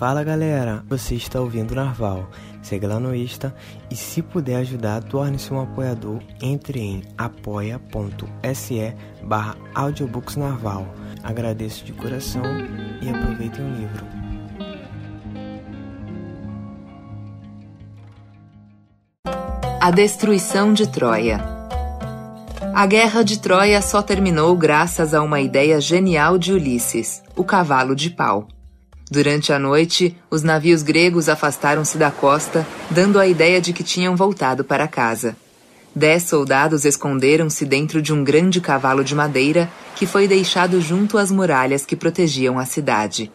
Fala galera, você está ouvindo Narval. Segue lá no Insta e se puder ajudar, torne-se um apoiador. Entre em apoia.se barra audiobooksnarval. Agradeço de coração e aproveitem o livro. A destruição de Troia A guerra de Troia só terminou graças a uma ideia genial de Ulisses, o cavalo de pau. Durante a noite, os navios gregos afastaram-se da costa, dando a ideia de que tinham voltado para casa. Dez soldados esconderam-se dentro de um grande cavalo de madeira que foi deixado junto às muralhas que protegiam a cidade.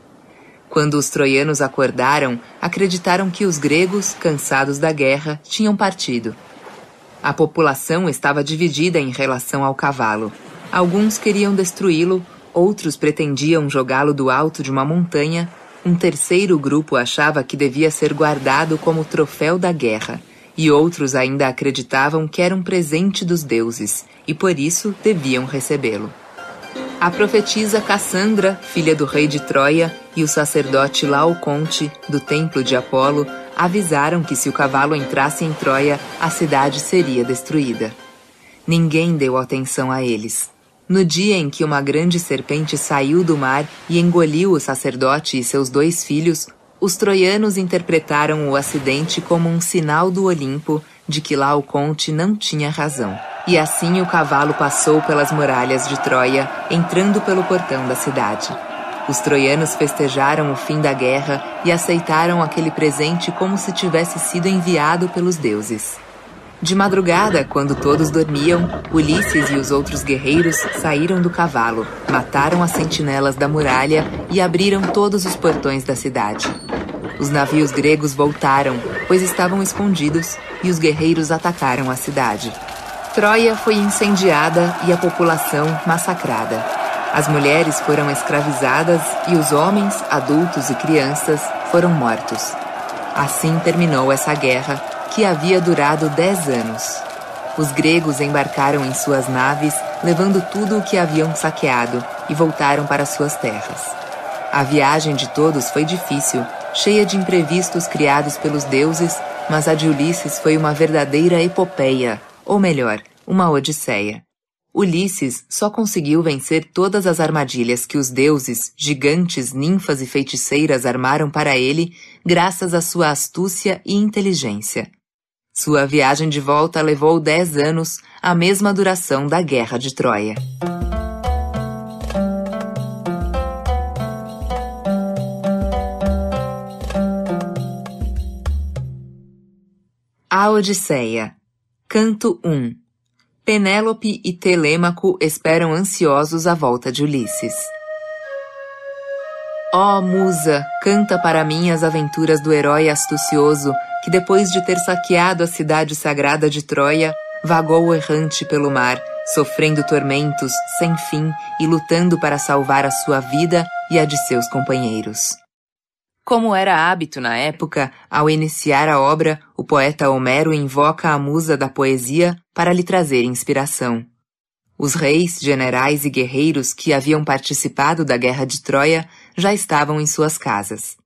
Quando os troianos acordaram, acreditaram que os gregos, cansados da guerra, tinham partido. A população estava dividida em relação ao cavalo. Alguns queriam destruí-lo, outros pretendiam jogá-lo do alto de uma montanha um terceiro grupo achava que devia ser guardado como troféu da guerra, e outros ainda acreditavam que era um presente dos deuses, e por isso deviam recebê-lo. A profetisa Cassandra, filha do rei de Troia, e o sacerdote Laoconte, do templo de Apolo, avisaram que se o cavalo entrasse em Troia, a cidade seria destruída. Ninguém deu atenção a eles. No dia em que uma grande serpente saiu do mar e engoliu o sacerdote e seus dois filhos, os troianos interpretaram o acidente como um sinal do Olimpo de que Laoconte não tinha razão. E assim o cavalo passou pelas muralhas de Troia, entrando pelo portão da cidade. Os troianos festejaram o fim da guerra e aceitaram aquele presente como se tivesse sido enviado pelos deuses. De madrugada, quando todos dormiam, Ulisses e os outros guerreiros saíram do cavalo, mataram as sentinelas da muralha e abriram todos os portões da cidade. Os navios gregos voltaram, pois estavam escondidos, e os guerreiros atacaram a cidade. Troia foi incendiada e a população massacrada. As mulheres foram escravizadas e os homens, adultos e crianças foram mortos. Assim terminou essa guerra que havia durado dez anos. Os gregos embarcaram em suas naves, levando tudo o que haviam saqueado, e voltaram para suas terras. A viagem de todos foi difícil, cheia de imprevistos criados pelos deuses, mas a de Ulisses foi uma verdadeira epopeia, ou melhor, uma odisseia. Ulisses só conseguiu vencer todas as armadilhas que os deuses, gigantes, ninfas e feiticeiras armaram para ele, graças à sua astúcia e inteligência. Sua viagem de volta levou dez anos, a mesma duração da Guerra de Troia. A Odisseia Canto 1 Penélope e Telêmaco esperam ansiosos a volta de Ulisses. Ó oh, musa, canta para mim as aventuras do herói astucioso que depois de ter saqueado a cidade sagrada de Troia, vagou errante pelo mar, sofrendo tormentos sem fim e lutando para salvar a sua vida e a de seus companheiros. Como era hábito na época, ao iniciar a obra, o poeta Homero invoca a musa da poesia para lhe trazer inspiração. Os reis, generais e guerreiros que haviam participado da guerra de Troia já estavam em suas casas.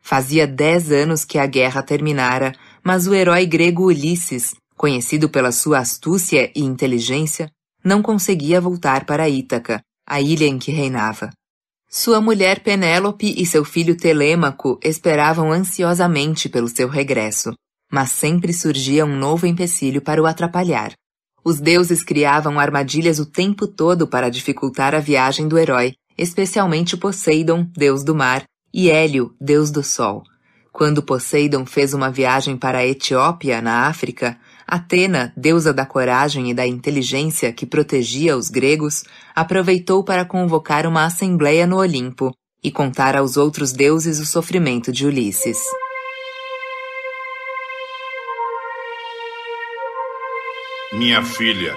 Fazia dez anos que a guerra terminara, mas o herói grego Ulisses, conhecido pela sua astúcia e inteligência, não conseguia voltar para Ítaca, a ilha em que reinava. Sua mulher Penélope e seu filho Telêmaco esperavam ansiosamente pelo seu regresso, mas sempre surgia um novo empecilho para o atrapalhar. Os deuses criavam armadilhas o tempo todo para dificultar a viagem do herói, especialmente Poseidon, deus do mar, e Hélio, deus do sol. Quando Poseidon fez uma viagem para a Etiópia, na África, Atena, deusa da coragem e da inteligência que protegia os gregos, aproveitou para convocar uma assembleia no Olimpo e contar aos outros deuses o sofrimento de Ulisses. Minha filha,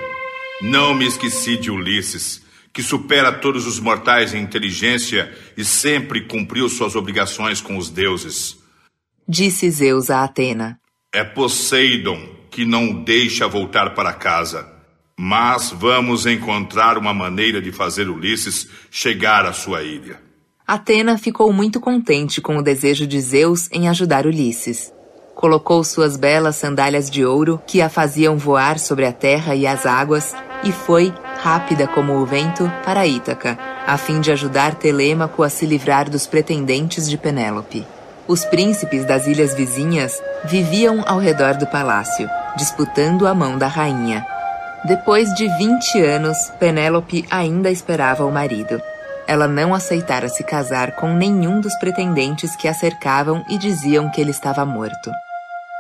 não me esqueci de Ulisses que supera todos os mortais em inteligência e sempre cumpriu suas obrigações com os deuses. Disse Zeus a Atena. É Poseidon que não deixa voltar para casa. Mas vamos encontrar uma maneira de fazer Ulisses chegar à sua ilha. Atena ficou muito contente com o desejo de Zeus em ajudar Ulisses. Colocou suas belas sandálias de ouro, que a faziam voar sobre a terra e as águas, e foi, rápida como o vento, para Ítaca, a fim de ajudar Telêmaco a se livrar dos pretendentes de Penélope. Os príncipes das ilhas vizinhas viviam ao redor do palácio, disputando a mão da rainha. Depois de 20 anos, Penélope ainda esperava o marido. Ela não aceitara se casar com nenhum dos pretendentes que a cercavam e diziam que ele estava morto.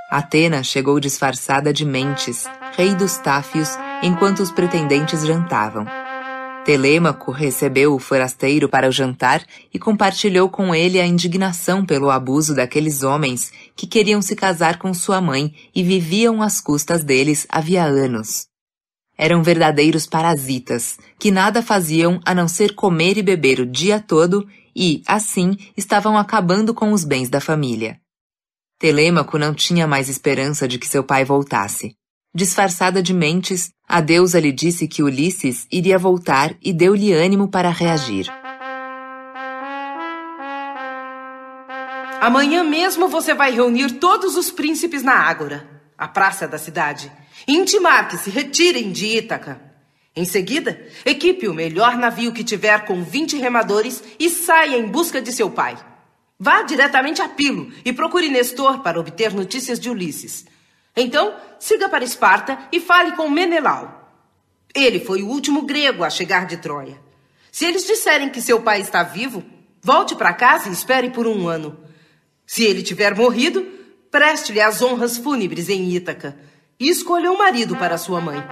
Atena chegou disfarçada de Mentes, rei dos Táfios, enquanto os pretendentes jantavam. Telêmaco recebeu o forasteiro para o jantar e compartilhou com ele a indignação pelo abuso daqueles homens que queriam se casar com sua mãe e viviam às custas deles havia anos. Eram verdadeiros parasitas, que nada faziam a não ser comer e beber o dia todo e, assim, estavam acabando com os bens da família. Telêmaco não tinha mais esperança de que seu pai voltasse. Disfarçada de mentes, a deusa lhe disse que Ulisses iria voltar e deu-lhe ânimo para reagir. Amanhã mesmo você vai reunir todos os príncipes na Ágora, a praça da cidade intimar que se retirem de Ítaca. Em seguida, equipe o melhor navio que tiver com 20 remadores e saia em busca de seu pai. Vá diretamente a Pilo e procure Nestor para obter notícias de Ulisses. Então, siga para Esparta e fale com Menelau. Ele foi o último grego a chegar de Troia. Se eles disserem que seu pai está vivo, volte para casa e espere por um ano. Se ele tiver morrido, preste-lhe as honras fúnebres em Ítaca e escolha um marido para sua mãe.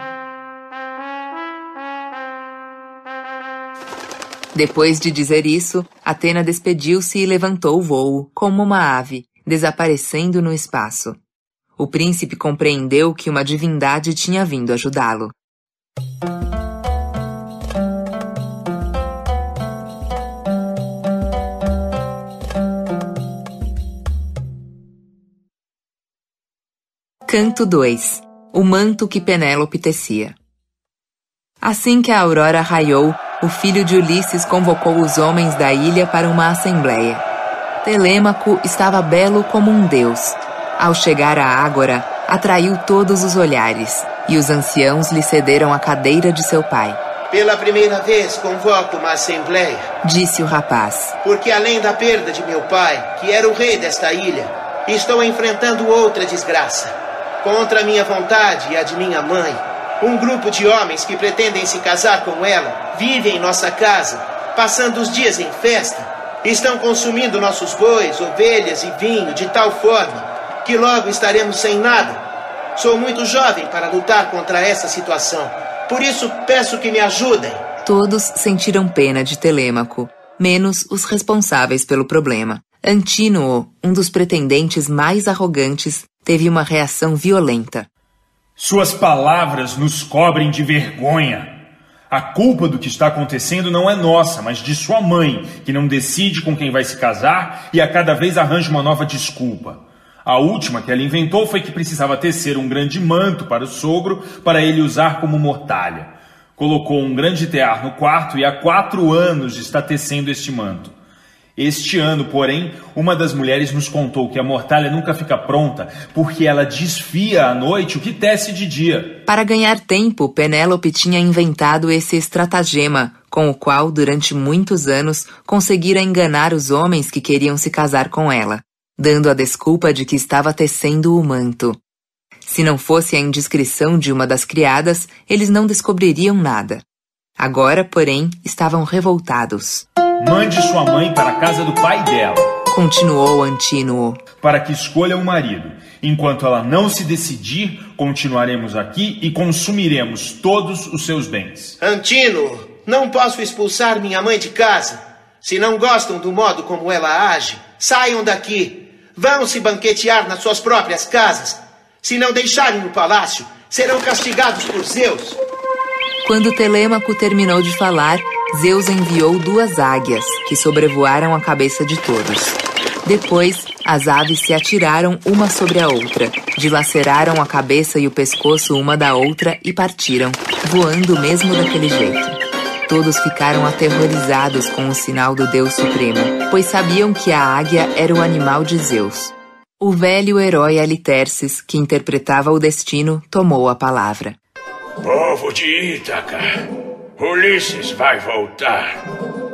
Depois de dizer isso, Atena despediu-se e levantou o voo, como uma ave, desaparecendo no espaço. O príncipe compreendeu que uma divindade tinha vindo ajudá-lo. Canto 2 O manto que Penélope tecia. Assim que a aurora raiou, o filho de Ulisses convocou os homens da ilha para uma assembleia. Telêmaco estava belo como um deus. Ao chegar à ágora, atraiu todos os olhares, e os anciãos lhe cederam a cadeira de seu pai. Pela primeira vez convoco uma assembleia, disse o rapaz. Porque além da perda de meu pai, que era o rei desta ilha, estou enfrentando outra desgraça. Contra a minha vontade e a de minha mãe, um grupo de homens que pretendem se casar com ela vive em nossa casa, passando os dias em festa. Estão consumindo nossos bois, ovelhas e vinho de tal forma que logo estaremos sem nada. Sou muito jovem para lutar contra essa situação. Por isso peço que me ajudem. Todos sentiram pena de Telêmaco, menos os responsáveis pelo problema. Antínuo, um dos pretendentes mais arrogantes, teve uma reação violenta. Suas palavras nos cobrem de vergonha. A culpa do que está acontecendo não é nossa, mas de sua mãe, que não decide com quem vai se casar e a cada vez arranja uma nova desculpa. A última que ela inventou foi que precisava tecer um grande manto para o sogro para ele usar como mortalha. Colocou um grande tear no quarto e há quatro anos está tecendo este manto. Este ano, porém, uma das mulheres nos contou que a mortalha nunca fica pronta porque ela desfia à noite o que tece de dia. Para ganhar tempo, Penélope tinha inventado esse estratagema, com o qual, durante muitos anos, conseguira enganar os homens que queriam se casar com ela, dando a desculpa de que estava tecendo o manto. Se não fosse a indiscrição de uma das criadas, eles não descobririam nada. Agora, porém, estavam revoltados. Mande sua mãe para a casa do pai dela. Continuou Antínuo. Para que escolha um marido. Enquanto ela não se decidir, continuaremos aqui e consumiremos todos os seus bens. Antínuo, não posso expulsar minha mãe de casa. Se não gostam do modo como ela age, saiam daqui. Vão se banquetear nas suas próprias casas. Se não deixarem o palácio, serão castigados por Zeus. Quando Telêmaco terminou de falar, Zeus enviou duas águias, que sobrevoaram a cabeça de todos. Depois, as aves se atiraram uma sobre a outra, dilaceraram a cabeça e o pescoço uma da outra e partiram, voando mesmo daquele jeito. Todos ficaram aterrorizados com o sinal do Deus Supremo, pois sabiam que a águia era o animal de Zeus. O velho herói Aliterces, que interpretava o destino, tomou a palavra. Povo de Ítaca, Ulisses vai voltar.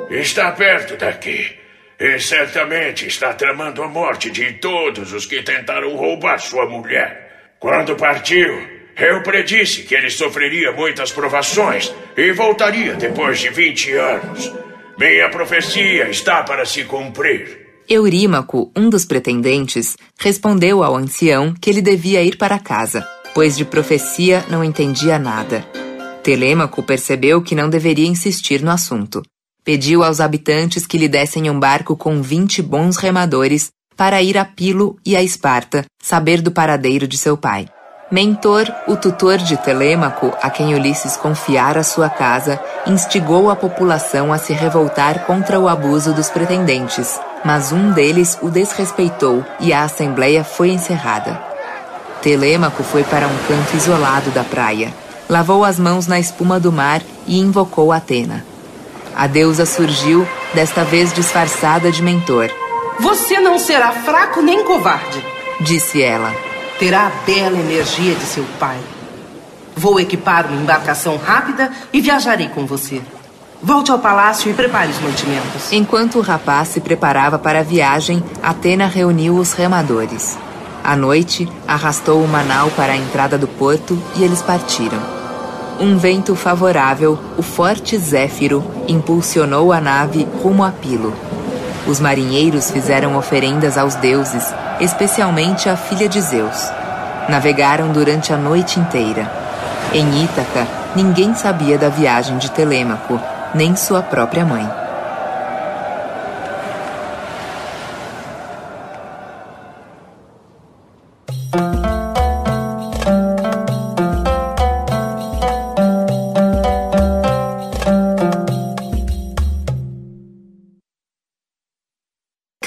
Está perto daqui. E certamente está tramando a morte de todos os que tentaram roubar sua mulher. Quando partiu, eu predisse que ele sofreria muitas provações e voltaria depois de 20 anos. Minha profecia está para se cumprir. Eurímaco, um dos pretendentes, respondeu ao ancião que ele devia ir para casa, pois de profecia não entendia nada. Telêmaco percebeu que não deveria insistir no assunto. Pediu aos habitantes que lhe dessem um barco com vinte bons remadores para ir a Pilo e a Esparta saber do paradeiro de seu pai. Mentor, o tutor de Telêmaco, a quem Ulisses confiara sua casa, instigou a população a se revoltar contra o abuso dos pretendentes, mas um deles o desrespeitou e a assembleia foi encerrada. Telêmaco foi para um canto isolado da praia, lavou as mãos na espuma do mar e invocou Atena. A deusa surgiu, desta vez disfarçada de mentor. Você não será fraco nem covarde, disse ela terá a bela energia de seu pai. Vou equipar uma embarcação rápida e viajarei com você. Volte ao palácio e prepare os mantimentos. Enquanto o rapaz se preparava para a viagem, Atena reuniu os remadores. À noite, arrastou uma nau para a entrada do porto e eles partiram. Um vento favorável, o forte Zéfiro, impulsionou a nave rumo a Pilo. Os marinheiros fizeram oferendas aos deuses, especialmente à filha de Zeus. Navegaram durante a noite inteira. Em Ítaca, ninguém sabia da viagem de Telêmaco, nem sua própria mãe.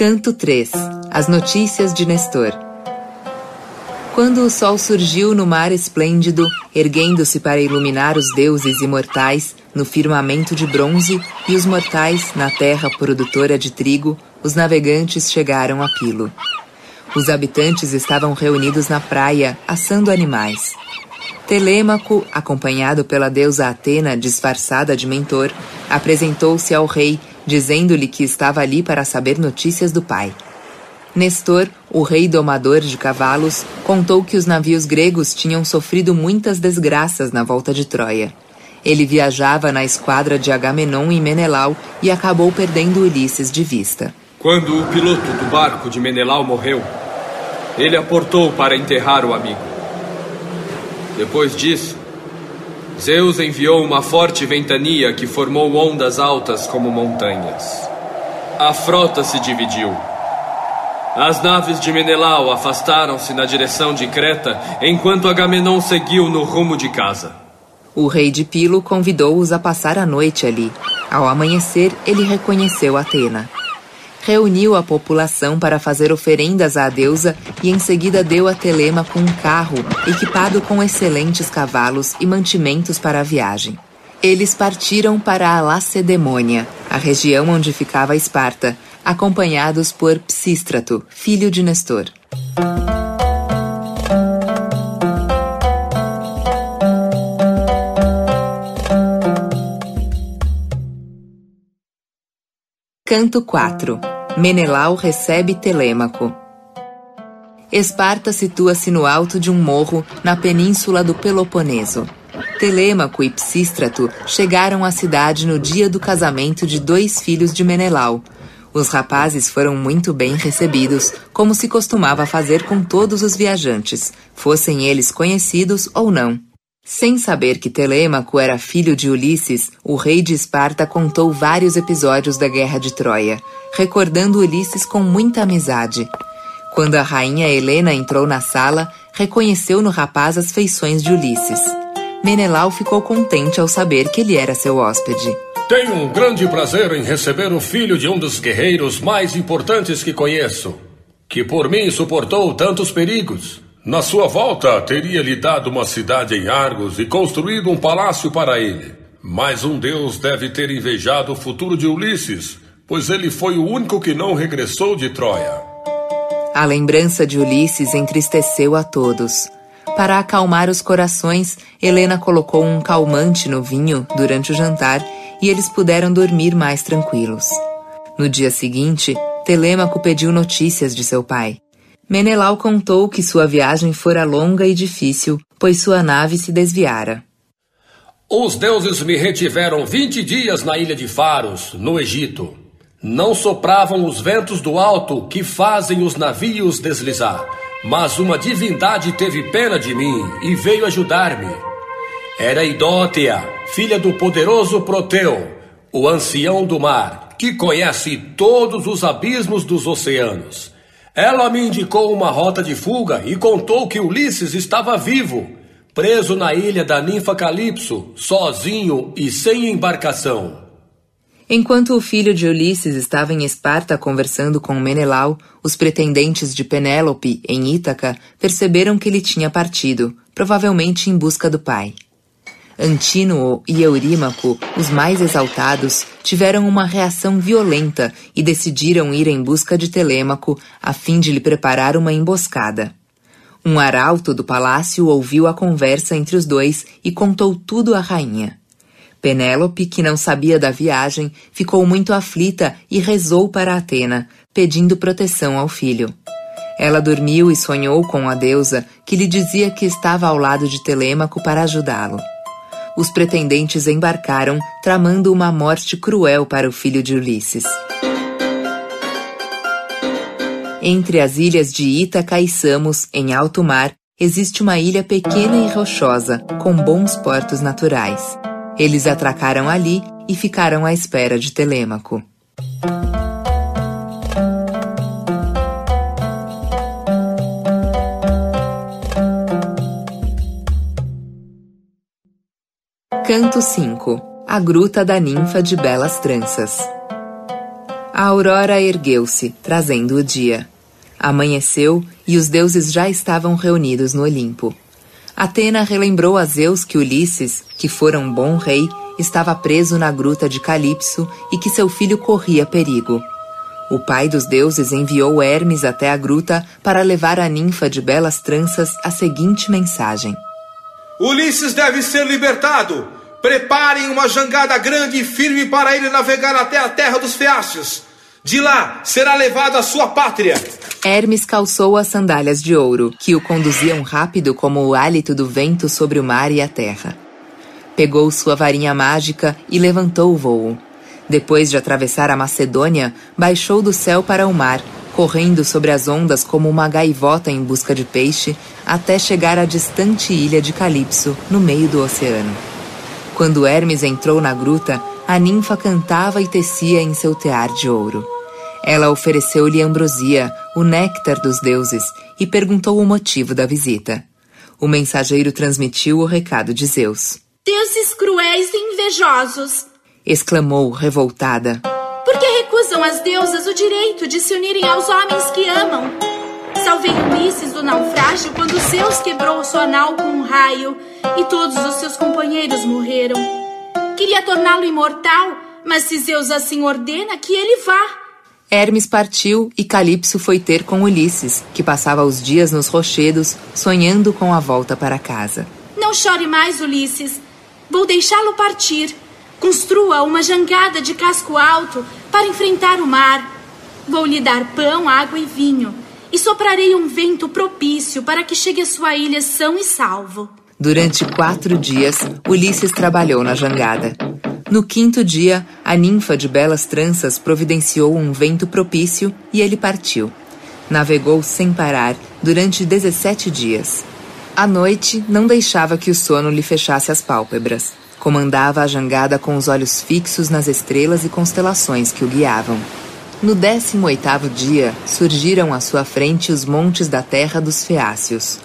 Canto 3 As notícias de Nestor Quando o sol surgiu no mar esplêndido, erguendo-se para iluminar os deuses imortais no firmamento de bronze e os mortais na terra produtora de trigo, os navegantes chegaram a Pilo. Os habitantes estavam reunidos na praia, assando animais. Telêmaco, acompanhado pela deusa Atena disfarçada de mentor, apresentou-se ao rei dizendo-lhe que estava ali para saber notícias do pai. Nestor, o rei domador de cavalos, contou que os navios gregos tinham sofrido muitas desgraças na volta de Troia. Ele viajava na esquadra de Agamenon em Menelau e acabou perdendo Ulisses de vista. Quando o piloto do barco de Menelau morreu, ele aportou para enterrar o amigo. Depois disso, Zeus enviou uma forte ventania que formou ondas altas como montanhas. A frota se dividiu. As naves de Menelau afastaram-se na direção de Creta, enquanto Agamenon seguiu no rumo de casa. O rei de Pilo convidou-os a passar a noite ali. Ao amanhecer, ele reconheceu Atena reuniu a população para fazer oferendas à deusa e em seguida deu a Telemaco um carro equipado com excelentes cavalos e mantimentos para a viagem. Eles partiram para a Lacedemônia, a região onde ficava Esparta, acompanhados por Psístrato, filho de Nestor. Canto 4 Menelau recebe Telêmaco. Esparta situa-se no alto de um morro na península do Peloponeso. Telêmaco e Psístrato chegaram à cidade no dia do casamento de dois filhos de Menelau. Os rapazes foram muito bem recebidos, como se costumava fazer com todos os viajantes, fossem eles conhecidos ou não. Sem saber que Telêmaco era filho de Ulisses, o rei de Esparta contou vários episódios da Guerra de Troia, recordando Ulisses com muita amizade. Quando a rainha Helena entrou na sala, reconheceu no rapaz as feições de Ulisses. Menelau ficou contente ao saber que ele era seu hóspede. Tenho um grande prazer em receber o filho de um dos guerreiros mais importantes que conheço, que por mim suportou tantos perigos. Na sua volta, teria lhe dado uma cidade em Argos e construído um palácio para ele. Mas um deus deve ter invejado o futuro de Ulisses, pois ele foi o único que não regressou de Troia. A lembrança de Ulisses entristeceu a todos. Para acalmar os corações, Helena colocou um calmante no vinho durante o jantar e eles puderam dormir mais tranquilos. No dia seguinte, Telêmaco pediu notícias de seu pai. Menelau contou que sua viagem fora longa e difícil, pois sua nave se desviara. Os deuses me retiveram vinte dias na ilha de Faros, no Egito. Não sopravam os ventos do alto que fazem os navios deslizar, mas uma divindade teve pena de mim e veio ajudar-me. Era Idótea, filha do poderoso Proteu, o ancião do mar, que conhece todos os abismos dos oceanos. Ela me indicou uma rota de fuga e contou que Ulisses estava vivo, preso na ilha da ninfa Calipso, sozinho e sem embarcação. Enquanto o filho de Ulisses estava em Esparta conversando com Menelau, os pretendentes de Penélope, em Ítaca, perceberam que ele tinha partido, provavelmente em busca do pai. Antínuo e Eurímaco, os mais exaltados, tiveram uma reação violenta e decidiram ir em busca de Telêmaco a fim de lhe preparar uma emboscada. Um arauto do palácio ouviu a conversa entre os dois e contou tudo à rainha. Penélope, que não sabia da viagem, ficou muito aflita e rezou para Atena, pedindo proteção ao filho. Ela dormiu e sonhou com a deusa, que lhe dizia que estava ao lado de Telêmaco para ajudá-lo os pretendentes embarcaram, tramando uma morte cruel para o filho de Ulisses. Entre as ilhas de Ítaca e Samos, em alto mar, existe uma ilha pequena e rochosa, com bons portos naturais. Eles atracaram ali e ficaram à espera de Telêmaco. Canto 5 A Gruta da Ninfa de Belas Tranças A aurora ergueu-se, trazendo o dia. Amanheceu e os deuses já estavam reunidos no Olimpo. Atena relembrou a Zeus que Ulisses, que fora um bom rei, estava preso na gruta de Calipso e que seu filho corria perigo. O pai dos deuses enviou Hermes até a gruta para levar à ninfa de belas tranças a seguinte mensagem: Ulisses deve ser libertado! Preparem uma jangada grande e firme para ele navegar até a terra dos Feácios. De lá será levado à sua pátria. Hermes calçou as sandálias de ouro, que o conduziam rápido como o hálito do vento sobre o mar e a terra. Pegou sua varinha mágica e levantou o voo. Depois de atravessar a Macedônia, baixou do céu para o mar, correndo sobre as ondas como uma gaivota em busca de peixe, até chegar à distante ilha de Calipso, no meio do oceano. Quando Hermes entrou na gruta, a ninfa cantava e tecia em seu tear de ouro. Ela ofereceu-lhe ambrosia, o néctar dos deuses, e perguntou o motivo da visita. O mensageiro transmitiu o recado de Zeus. Deuses cruéis e invejosos! exclamou, revoltada. Por que recusam as deusas o direito de se unirem aos homens que amam? Salvei Ulisses do naufrágio quando Zeus quebrou sua nau com um raio e todos os seus companheiros morreram. Queria torná-lo imortal, mas se Zeus assim ordena, que ele vá. Hermes partiu e Calipso foi ter com Ulisses, que passava os dias nos rochedos, sonhando com a volta para casa. Não chore mais, Ulisses. Vou deixá-lo partir. Construa uma jangada de casco alto para enfrentar o mar. Vou lhe dar pão, água e vinho e soprarei um vento propício para que chegue à sua ilha são e salvo. Durante quatro dias, Ulisses trabalhou na jangada. No quinto dia, a ninfa de belas tranças providenciou um vento propício e ele partiu. Navegou sem parar durante 17 dias. À noite, não deixava que o sono lhe fechasse as pálpebras. Comandava a jangada com os olhos fixos nas estrelas e constelações que o guiavam. No décimo oitavo dia, surgiram à sua frente os montes da terra dos Feácios.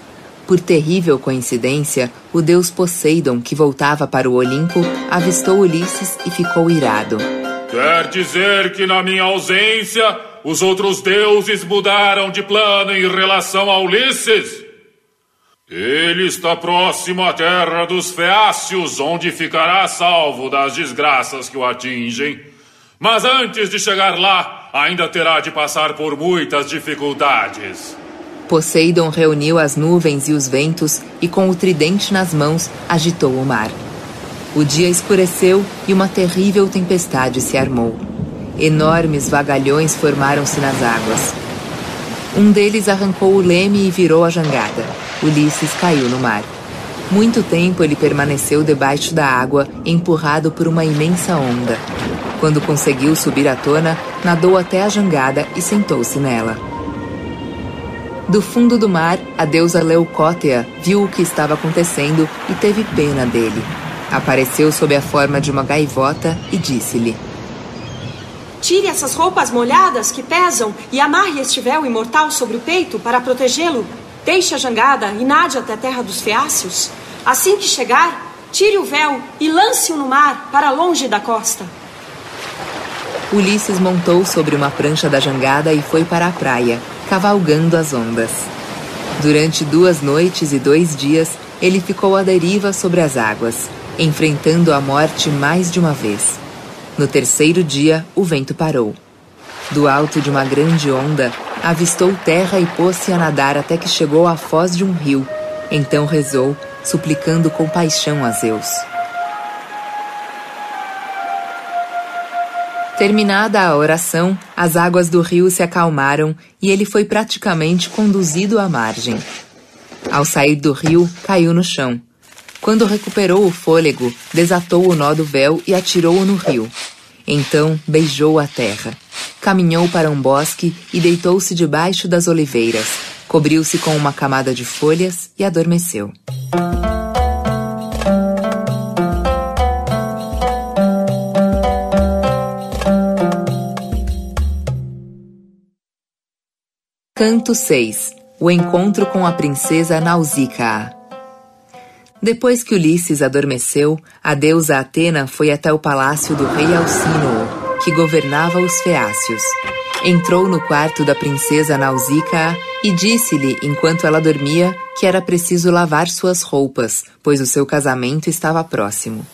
Por terrível coincidência, o deus Poseidon, que voltava para o Olimpo, avistou Ulisses e ficou irado. Quer dizer que na minha ausência, os outros deuses mudaram de plano em relação a Ulisses? Ele está próximo à terra dos Feácios, onde ficará salvo das desgraças que o atingem. Mas antes de chegar lá, ainda terá de passar por muitas dificuldades. Poseidon reuniu as nuvens e os ventos e, com o tridente nas mãos, agitou o mar. O dia escureceu e uma terrível tempestade se armou. Enormes vagalhões formaram-se nas águas. Um deles arrancou o leme e virou a jangada. Ulisses caiu no mar. Muito tempo ele permaneceu debaixo da água, empurrado por uma imensa onda. Quando conseguiu subir à tona, nadou até a jangada e sentou-se nela. Do fundo do mar, a deusa Leucótea viu o que estava acontecendo e teve pena dele. Apareceu sob a forma de uma gaivota e disse-lhe: Tire essas roupas molhadas que pesam e amarre este véu imortal sobre o peito para protegê-lo. Deixe a jangada e nade até a terra dos feácios. Assim que chegar, tire o véu e lance-o no mar para longe da costa. Ulisses montou sobre uma prancha da jangada e foi para a praia, cavalgando as ondas. Durante duas noites e dois dias, ele ficou à deriva sobre as águas, enfrentando a morte mais de uma vez. No terceiro dia, o vento parou. Do alto de uma grande onda, avistou terra e pôs-se a nadar até que chegou à foz de um rio. Então rezou, suplicando compaixão a Zeus. Terminada a oração, as águas do rio se acalmaram e ele foi praticamente conduzido à margem. Ao sair do rio, caiu no chão. Quando recuperou o fôlego, desatou o nó do véu e atirou-o no rio. Então beijou a terra. Caminhou para um bosque e deitou-se debaixo das oliveiras. Cobriu-se com uma camada de folhas e adormeceu. Canto 6 O encontro com a princesa Nausicaa depois que Ulisses adormeceu, a deusa Atena foi até o palácio do rei Alcínoo, que governava os Feácios. Entrou no quarto da princesa Nausicaa e disse-lhe, enquanto ela dormia, que era preciso lavar suas roupas, pois o seu casamento estava próximo.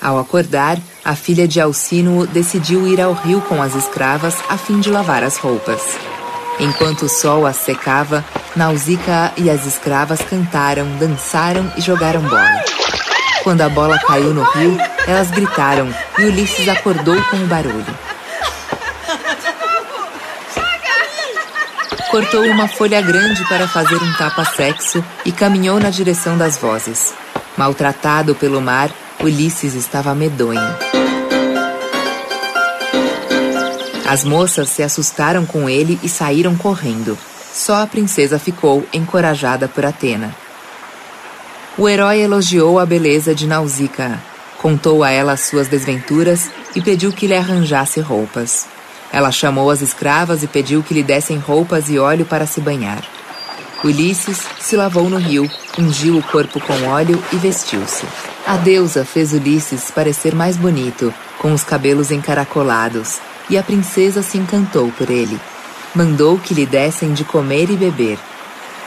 Ao acordar, a filha de Alcínoo decidiu ir ao rio com as escravas a fim de lavar as roupas. Enquanto o sol as secava, Nausicaa e as escravas cantaram, dançaram e jogaram bola. Quando a bola caiu no rio, elas gritaram e Ulisses acordou com o barulho. Cortou uma folha grande para fazer um tapa-sexo e caminhou na direção das vozes. Maltratado pelo mar, Ulisses estava medonho. As moças se assustaram com ele e saíram correndo. Só a princesa ficou, encorajada por Atena. O herói elogiou a beleza de Nausicaa, contou a ela as suas desventuras e pediu que lhe arranjasse roupas. Ela chamou as escravas e pediu que lhe dessem roupas e óleo para se banhar. Ulisses se lavou no rio, ungiu o corpo com óleo e vestiu-se. A deusa fez Ulisses parecer mais bonito, com os cabelos encaracolados, e a princesa se encantou por ele. Mandou que lhe dessem de comer e beber.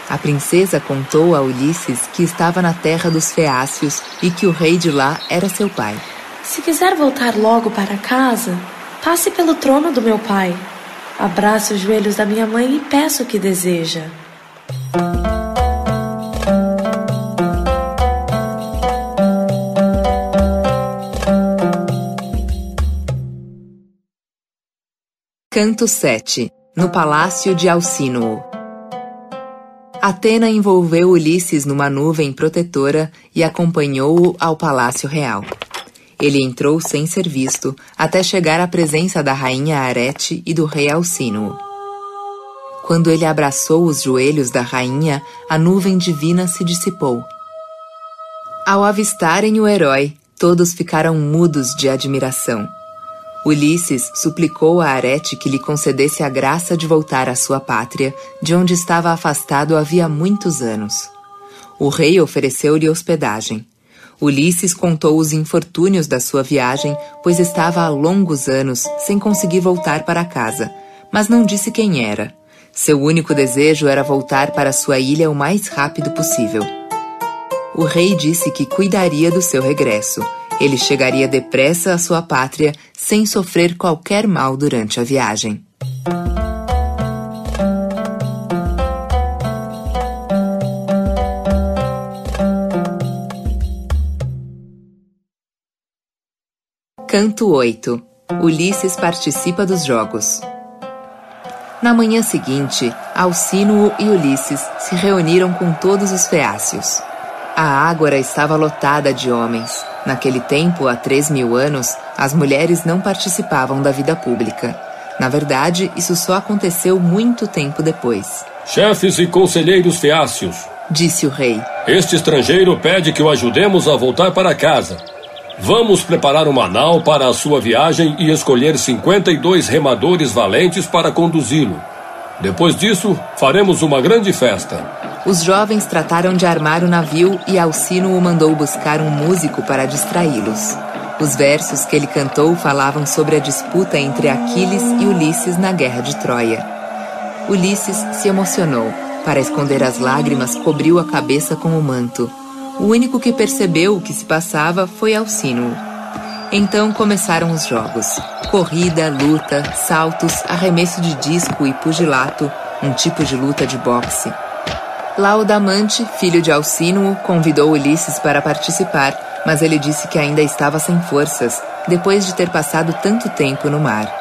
A princesa contou a Ulisses que estava na terra dos Feácios e que o rei de lá era seu pai. Se quiser voltar logo para casa, passe pelo trono do meu pai. Abrace os joelhos da minha mãe e peça o que deseja. Canto 7 No Palácio de Alcínoo Atena envolveu Ulisses numa nuvem protetora e acompanhou-o ao palácio real. Ele entrou sem ser visto até chegar à presença da rainha Arete e do rei Alcínoo. Quando ele abraçou os joelhos da rainha, a nuvem divina se dissipou. Ao avistarem o herói, todos ficaram mudos de admiração. Ulisses suplicou a Arete que lhe concedesse a graça de voltar à sua pátria, de onde estava afastado havia muitos anos. O rei ofereceu-lhe hospedagem. Ulisses contou os infortúnios da sua viagem, pois estava há longos anos sem conseguir voltar para casa, mas não disse quem era. Seu único desejo era voltar para sua ilha o mais rápido possível. O rei disse que cuidaria do seu regresso. Ele chegaria depressa à sua pátria sem sofrer qualquer mal durante a viagem. Canto 8 Ulisses participa dos jogos. Na manhã seguinte, Alcínuo e Ulisses se reuniram com todos os feácios. A ágora estava lotada de homens. Naquele tempo, há três mil anos, as mulheres não participavam da vida pública. Na verdade, isso só aconteceu muito tempo depois. Chefes e conselheiros feácios, disse o rei. Este estrangeiro pede que o ajudemos a voltar para casa. Vamos preparar uma nau para a sua viagem e escolher 52 remadores valentes para conduzi-lo. Depois disso, faremos uma grande festa. Os jovens trataram de armar o navio e Alcino o mandou buscar um músico para distraí-los. Os versos que ele cantou falavam sobre a disputa entre Aquiles e Ulisses na guerra de Troia. Ulisses se emocionou. Para esconder as lágrimas, cobriu a cabeça com o manto. O único que percebeu o que se passava foi Alcino. Então começaram os jogos: corrida, luta, saltos, arremesso de disco e pugilato, um tipo de luta de boxe. Laudamante, filho de Alcínuo, convidou Ulisses para participar, mas ele disse que ainda estava sem forças, depois de ter passado tanto tempo no mar.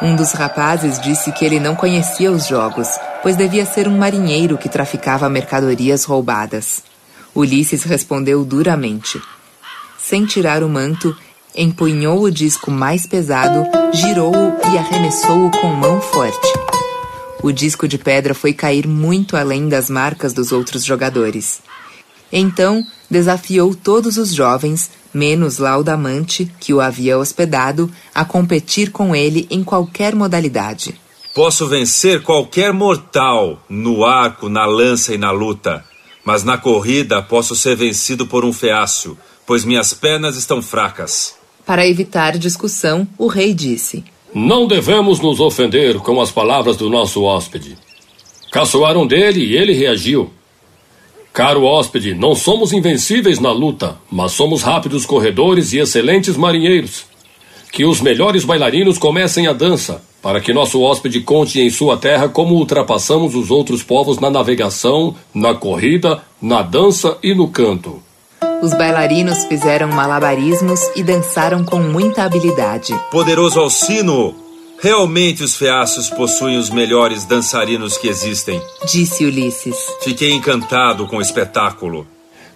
Um dos rapazes disse que ele não conhecia os jogos, pois devia ser um marinheiro que traficava mercadorias roubadas. Ulisses respondeu duramente. Sem tirar o manto, empunhou o disco mais pesado, girou-o e arremessou-o com mão forte. O disco de pedra foi cair muito além das marcas dos outros jogadores. Então, desafiou todos os jovens, menos Laudamante, que o havia hospedado, a competir com ele em qualquer modalidade. Posso vencer qualquer mortal no arco, na lança e na luta. Mas na corrida posso ser vencido por um feácio, pois minhas pernas estão fracas. Para evitar discussão, o rei disse: Não devemos nos ofender com as palavras do nosso hóspede. Caçoaram dele e ele reagiu. Caro hóspede, não somos invencíveis na luta, mas somos rápidos corredores e excelentes marinheiros. Que os melhores bailarinos comecem a dança, para que nosso hóspede conte em sua terra como ultrapassamos os outros povos na navegação, na corrida, na dança e no canto. Os bailarinos fizeram malabarismos e dançaram com muita habilidade. Poderoso Alcino! Realmente os feácios possuem os melhores dançarinos que existem, disse Ulisses. Fiquei encantado com o espetáculo.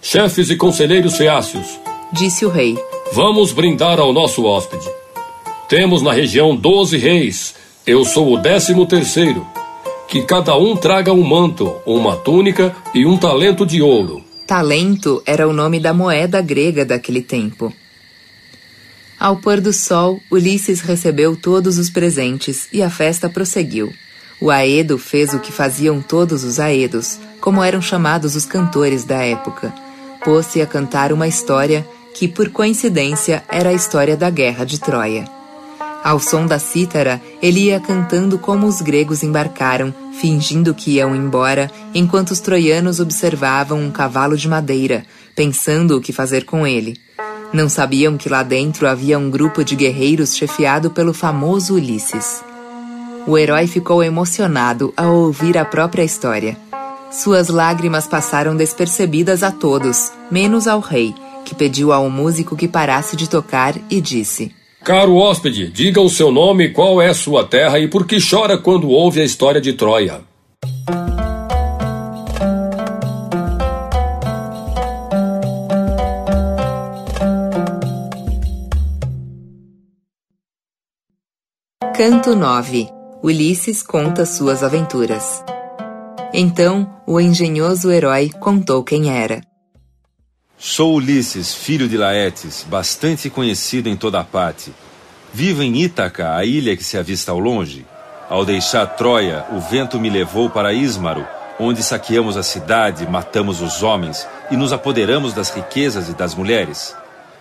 Chefes e conselheiros feácios, disse o rei. Vamos brindar ao nosso hóspede. Temos na região doze reis. Eu sou o décimo terceiro. Que cada um traga um manto, uma túnica e um talento de ouro. Talento era o nome da moeda grega daquele tempo. Ao pôr do sol, Ulisses recebeu todos os presentes e a festa prosseguiu. O Aedo fez o que faziam todos os Aedos, como eram chamados os cantores da época. Pôs-se a cantar uma história que, por coincidência, era a história da Guerra de Troia. Ao som da cítara, ele ia cantando como os gregos embarcaram, fingindo que iam embora, enquanto os troianos observavam um cavalo de madeira, pensando o que fazer com ele. Não sabiam que lá dentro havia um grupo de guerreiros chefiado pelo famoso Ulisses. O herói ficou emocionado ao ouvir a própria história. Suas lágrimas passaram despercebidas a todos, menos ao rei, que pediu ao músico que parasse de tocar e disse: Caro hóspede, diga o seu nome, qual é sua terra e por que chora quando ouve a história de Troia. Canto 9 Ulisses conta suas aventuras. Então, o engenhoso herói contou quem era. Sou Ulisses, filho de Laertes, bastante conhecido em toda a parte. Vivo em Ítaca, a ilha que se avista ao longe. Ao deixar Troia, o vento me levou para Ismaro, onde saqueamos a cidade, matamos os homens e nos apoderamos das riquezas e das mulheres.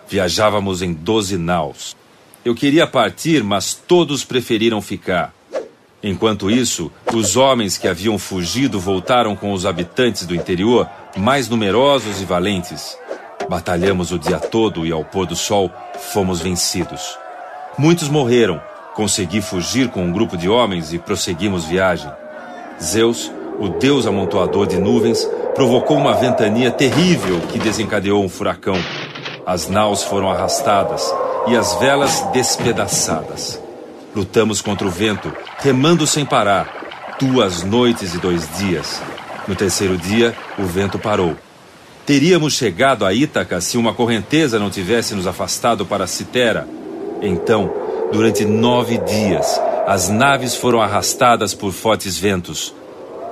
Viajávamos em doze naus. Eu queria partir, mas todos preferiram ficar. Enquanto isso, os homens que haviam fugido voltaram com os habitantes do interior, mais numerosos e valentes. Batalhamos o dia todo e ao pôr do sol fomos vencidos. Muitos morreram. Consegui fugir com um grupo de homens e prosseguimos viagem. Zeus, o deus amontoador de nuvens, provocou uma ventania terrível que desencadeou um furacão. As naus foram arrastadas e as velas despedaçadas. Lutamos contra o vento, remando sem parar, duas noites e dois dias. No terceiro dia, o vento parou. Teríamos chegado a Ítaca se uma correnteza não tivesse nos afastado para Citera. Então, durante nove dias, as naves foram arrastadas por fortes ventos.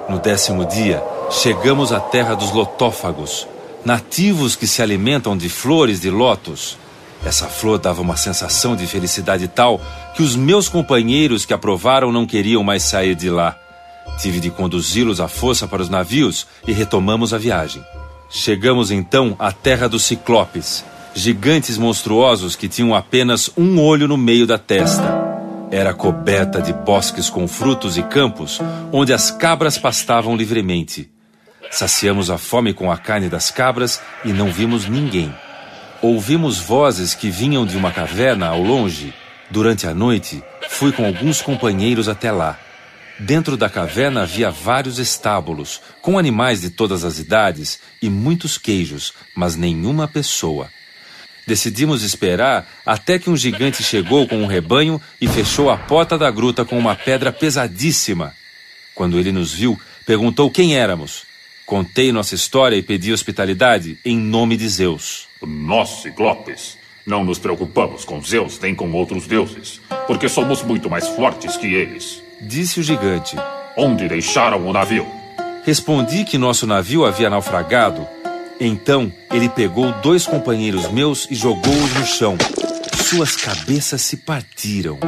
No décimo dia, chegamos à terra dos lotófagos, nativos que se alimentam de flores de lótus. Essa flor dava uma sensação de felicidade tal que os meus companheiros que aprovaram não queriam mais sair de lá. Tive de conduzi-los à força para os navios e retomamos a viagem. Chegamos então à terra dos ciclopes, gigantes monstruosos que tinham apenas um olho no meio da testa. Era coberta de bosques com frutos e campos, onde as cabras pastavam livremente. Saciamos a fome com a carne das cabras e não vimos ninguém. Ouvimos vozes que vinham de uma caverna ao longe. Durante a noite, fui com alguns companheiros até lá. Dentro da caverna havia vários estábulos, com animais de todas as idades e muitos queijos, mas nenhuma pessoa. Decidimos esperar até que um gigante chegou com um rebanho e fechou a porta da gruta com uma pedra pesadíssima. Quando ele nos viu, perguntou quem éramos. Contei nossa história e pedi hospitalidade em nome de Zeus. Nós, Ciclopes, não nos preocupamos com Zeus nem com outros deuses, porque somos muito mais fortes que eles. Disse o gigante. Onde deixaram o navio? Respondi que nosso navio havia naufragado. Então ele pegou dois companheiros meus e jogou-os no chão. Suas cabeças se partiram.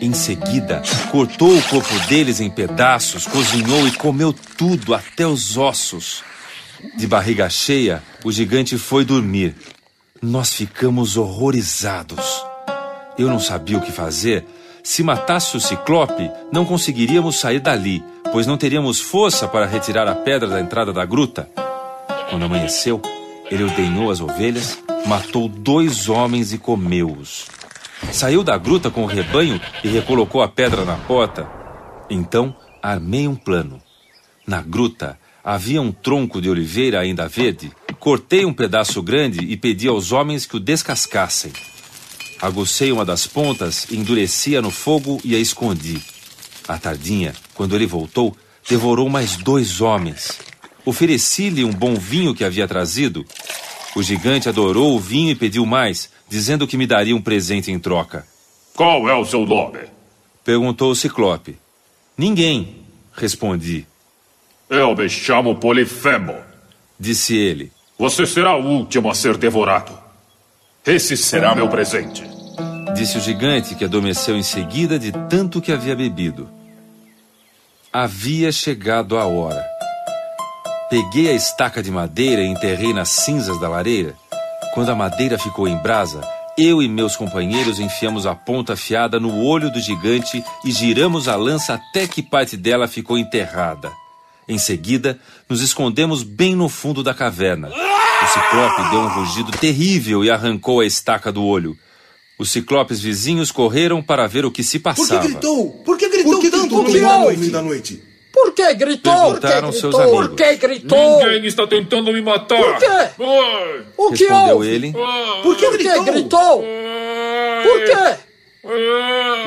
Em seguida, cortou o corpo deles em pedaços, cozinhou e comeu tudo até os ossos. De barriga cheia, o gigante foi dormir. Nós ficamos horrorizados. Eu não sabia o que fazer. Se matasse o ciclope, não conseguiríamos sair dali, pois não teríamos força para retirar a pedra da entrada da gruta. Quando amanheceu, ele ordenhou as ovelhas, matou dois homens e comeu-os. Saiu da gruta com o rebanho e recolocou a pedra na porta. Então armei um plano. Na gruta havia um tronco de oliveira ainda verde. Cortei um pedaço grande e pedi aos homens que o descascassem. Agucei uma das pontas, endureci-a no fogo e a escondi. À tardinha, quando ele voltou, devorou mais dois homens. Ofereci-lhe um bom vinho que havia trazido. O gigante adorou o vinho e pediu mais, dizendo que me daria um presente em troca. Qual é o seu nome? Perguntou o Ciclope. Ninguém, respondi. Eu me chamo Polifemo, disse ele. Você será o último a ser devorado. Esse será meu presente. Disse o gigante, que adormeceu em seguida de tanto que havia bebido. Havia chegado a hora. Peguei a estaca de madeira e enterrei nas cinzas da lareira. Quando a madeira ficou em brasa, eu e meus companheiros enfiamos a ponta afiada no olho do gigante e giramos a lança até que parte dela ficou enterrada. Em seguida, nos escondemos bem no fundo da caverna. O ciclope deu um rugido terrível e arrancou a estaca do olho. Os ciclopes vizinhos correram para ver o que se passava. Por que gritou? Por que gritou Por que tanto gritou no no fim da noite? Por que gritou? Perguntaram Por que seus gritou? amigos. Por que gritou? Ninguém está tentando me matar. Por quê? Ai. O que Respondeu houve? ele. Por que Por que gritou? gritou? Por quê?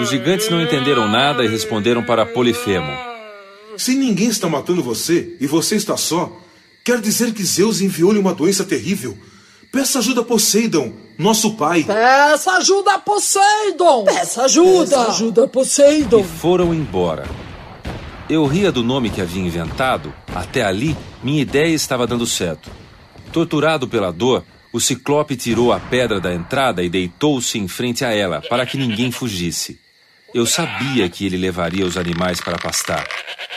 Os gigantes não entenderam nada e responderam para Polifemo. Se ninguém está matando você e você está só, quer dizer que Zeus enviou-lhe uma doença terrível. Peça ajuda a Poseidon, nosso pai. Peça ajuda a Poseidon! Peça ajuda! Peça ajuda a Poseidon! E foram embora. Eu ria do nome que havia inventado. Até ali, minha ideia estava dando certo. Torturado pela dor, o ciclope tirou a pedra da entrada e deitou-se em frente a ela, para que ninguém fugisse. Eu sabia que ele levaria os animais para pastar.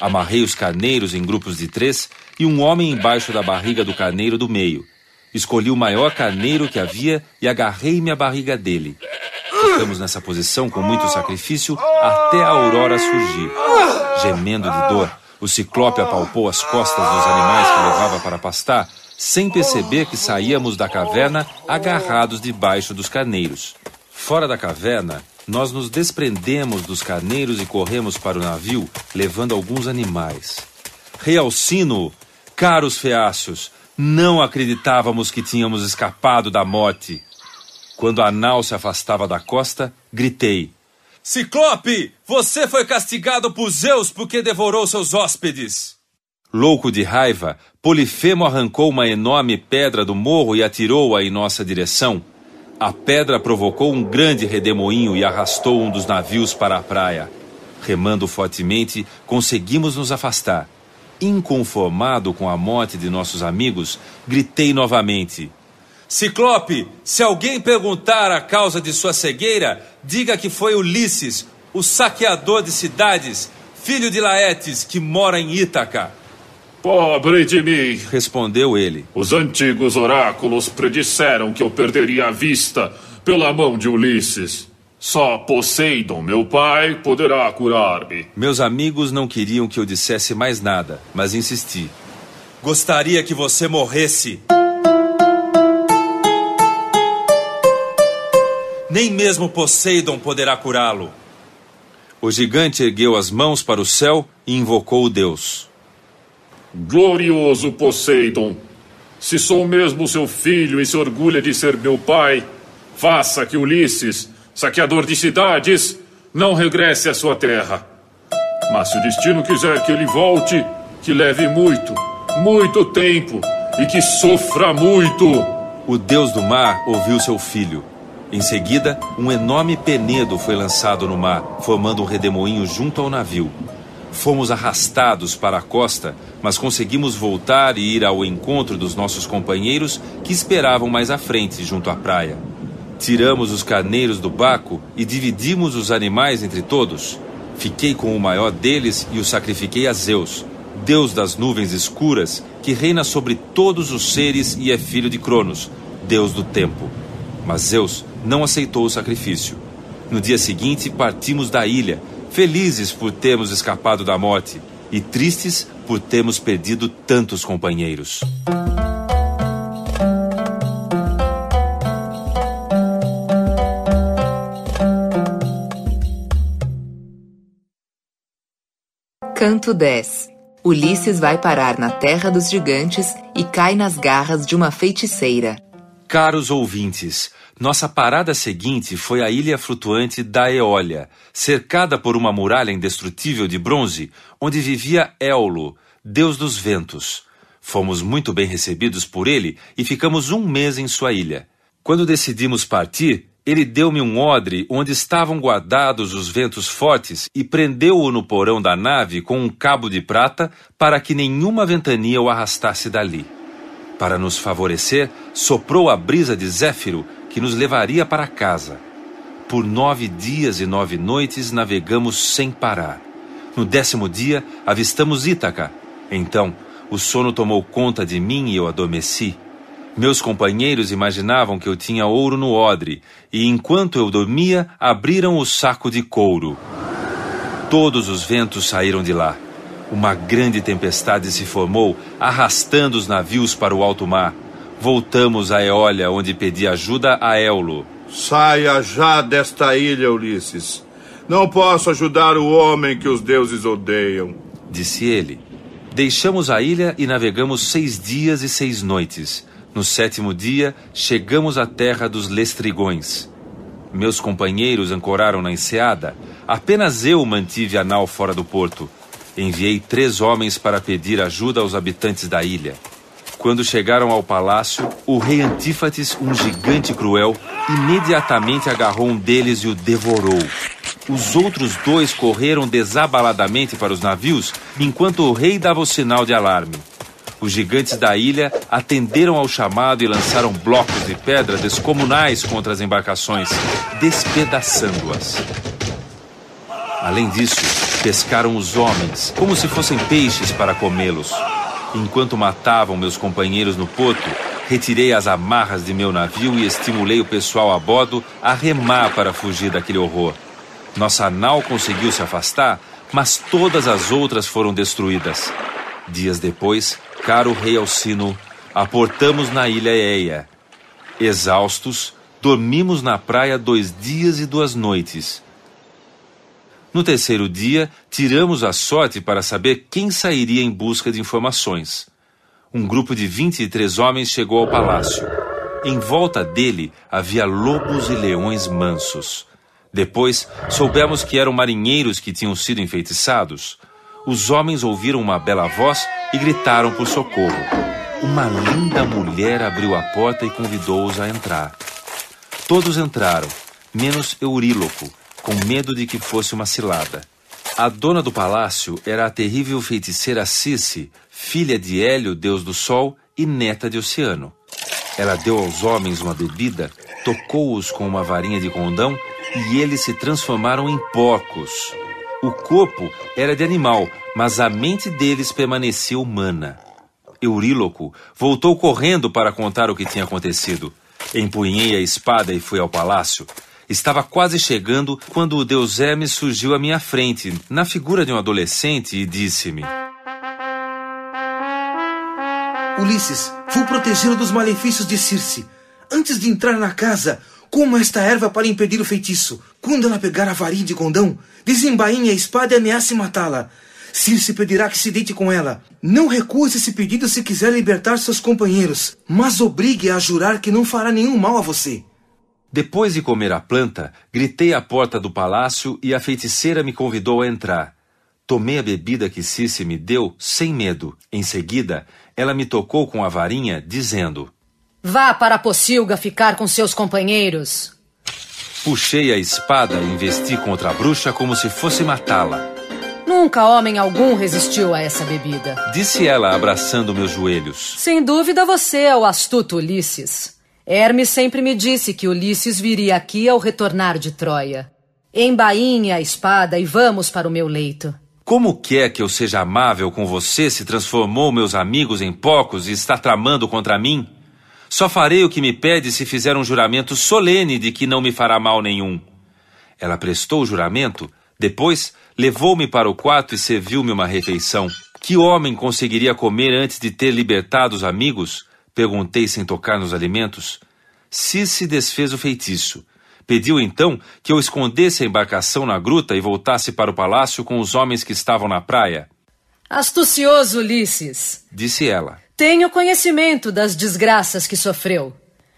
Amarrei os carneiros em grupos de três e um homem embaixo da barriga do carneiro do meio. Escolhi o maior carneiro que havia e agarrei-me à barriga dele. Ficamos nessa posição com muito sacrifício até a aurora surgir. Gemendo de dor, o ciclope apalpou as costas dos animais que levava para pastar, sem perceber que saíamos da caverna agarrados debaixo dos carneiros. Fora da caverna, nós nos desprendemos dos carneiros e corremos para o navio, levando alguns animais. Rei Alcino, caros feácios, não acreditávamos que tínhamos escapado da morte. Quando a nau se afastava da costa, gritei: Ciclope, você foi castigado por Zeus porque devorou seus hóspedes. Louco de raiva, Polifemo arrancou uma enorme pedra do morro e atirou-a em nossa direção. A pedra provocou um grande redemoinho e arrastou um dos navios para a praia. Remando fortemente, conseguimos nos afastar. Inconformado com a morte de nossos amigos, gritei novamente: Ciclope, se alguém perguntar a causa de sua cegueira, diga que foi Ulisses, o saqueador de cidades, filho de Laetes, que mora em Ítaca. Pobre de mim, respondeu ele. Os antigos oráculos predisseram que eu perderia a vista pela mão de Ulisses. Só Poseidon, meu pai, poderá curar-me. Meus amigos não queriam que eu dissesse mais nada, mas insisti. Gostaria que você morresse. Nem mesmo Poseidon poderá curá-lo. O gigante ergueu as mãos para o céu e invocou o Deus. Glorioso Poseidon, se sou mesmo seu filho e se orgulha de ser meu pai, faça que Ulisses, saqueador de cidades, não regresse à sua terra. Mas se o destino quiser que ele volte, que leve muito, muito tempo e que sofra muito. O deus do mar ouviu seu filho em seguida, um enorme penedo foi lançado no mar, formando um redemoinho junto ao navio. Fomos arrastados para a costa, mas conseguimos voltar e ir ao encontro dos nossos companheiros que esperavam mais à frente, junto à praia. Tiramos os carneiros do baco e dividimos os animais entre todos. Fiquei com o maior deles e o sacrifiquei a Zeus, Deus das nuvens escuras, que reina sobre todos os seres e é filho de Cronos, Deus do tempo. Mas Zeus não aceitou o sacrifício. No dia seguinte, partimos da ilha, felizes por termos escapado da morte e tristes por termos perdido tantos companheiros. Canto 10 Ulisses vai parar na terra dos gigantes e cai nas garras de uma feiticeira. Caros ouvintes, nossa parada seguinte foi a ilha flutuante da Eólia, cercada por uma muralha indestrutível de bronze, onde vivia Éolo, deus dos ventos. Fomos muito bem recebidos por ele e ficamos um mês em sua ilha. Quando decidimos partir, ele deu-me um odre onde estavam guardados os ventos fortes e prendeu-o no porão da nave com um cabo de prata para que nenhuma ventania o arrastasse dali. Para nos favorecer, soprou a brisa de Zéfiro que nos levaria para casa. Por nove dias e nove noites navegamos sem parar. No décimo dia, avistamos Ítaca. Então, o sono tomou conta de mim e eu adormeci. Meus companheiros imaginavam que eu tinha ouro no odre, e enquanto eu dormia, abriram o saco de couro. Todos os ventos saíram de lá. Uma grande tempestade se formou, arrastando os navios para o alto mar. Voltamos a Eólia, onde pedi ajuda a Éolo. Saia já desta ilha, Ulisses. Não posso ajudar o homem que os deuses odeiam. Disse ele. Deixamos a ilha e navegamos seis dias e seis noites. No sétimo dia, chegamos à terra dos Lestrigões. Meus companheiros ancoraram na enseada. Apenas eu mantive a nau fora do porto. Enviei três homens para pedir ajuda aos habitantes da ilha. Quando chegaram ao palácio, o rei Antífates, um gigante cruel, imediatamente agarrou um deles e o devorou. Os outros dois correram desabaladamente para os navios, enquanto o rei dava o sinal de alarme. Os gigantes da ilha atenderam ao chamado e lançaram blocos de pedra descomunais contra as embarcações, despedaçando-as. Além disso, pescaram os homens, como se fossem peixes para comê-los. Enquanto matavam meus companheiros no porto, Retirei as amarras de meu navio e estimulei o pessoal a bordo a remar para fugir daquele horror. Nossa nau conseguiu se afastar, mas todas as outras foram destruídas. Dias depois, caro rei Alcino, aportamos na ilha Eia. Exaustos, dormimos na praia dois dias e duas noites. No terceiro dia, tiramos a sorte para saber quem sairia em busca de informações. Um grupo de 23 homens chegou ao palácio. Em volta dele havia lobos e leões mansos. Depois, soubemos que eram marinheiros que tinham sido enfeitiçados. Os homens ouviram uma bela voz e gritaram por socorro. Uma linda mulher abriu a porta e convidou-os a entrar. Todos entraram, menos Euríloco, com medo de que fosse uma cilada. A dona do palácio era a terrível feiticeira Cici, filha de Hélio, deus do sol, e neta de Oceano. Ela deu aos homens uma bebida, tocou-os com uma varinha de condão e eles se transformaram em porcos. O corpo era de animal, mas a mente deles permanecia humana. Euríloco voltou correndo para contar o que tinha acontecido. Empunhei a espada e fui ao palácio. Estava quase chegando quando o deus Hermes surgiu à minha frente, na figura de um adolescente, e disse-me: Ulisses, vou protegê-lo dos malefícios de Circe. Antes de entrar na casa, coma esta erva para impedir o feitiço. Quando ela pegar a varinha de condão, desembainhe a espada e ameace matá-la. Circe pedirá que se deite com ela. Não recuse esse pedido se quiser libertar seus companheiros, mas obrigue-a a jurar que não fará nenhum mal a você. Depois de comer a planta, gritei à porta do palácio e a feiticeira me convidou a entrar. Tomei a bebida que Circe me deu sem medo. Em seguida, ela me tocou com a varinha, dizendo: Vá para a pocilga ficar com seus companheiros. Puxei a espada e investi contra a bruxa como se fosse matá-la. Nunca homem algum resistiu a essa bebida. Disse ela, abraçando meus joelhos. Sem dúvida você é o astuto Ulisses. Hermes sempre me disse que Ulisses viria aqui ao retornar de Troia. Embainhe a espada e vamos para o meu leito. Como quer que eu seja amável com você se transformou meus amigos em porcos e está tramando contra mim? Só farei o que me pede se fizer um juramento solene de que não me fará mal nenhum. Ela prestou o juramento, depois levou-me para o quarto e serviu-me uma refeição. Que homem conseguiria comer antes de ter libertado os amigos? Perguntei sem tocar nos alimentos. Circe desfez o feitiço. Pediu então que eu escondesse a embarcação na gruta e voltasse para o palácio com os homens que estavam na praia. Astucioso Ulisses, disse ela. Tenho conhecimento das desgraças que sofreu.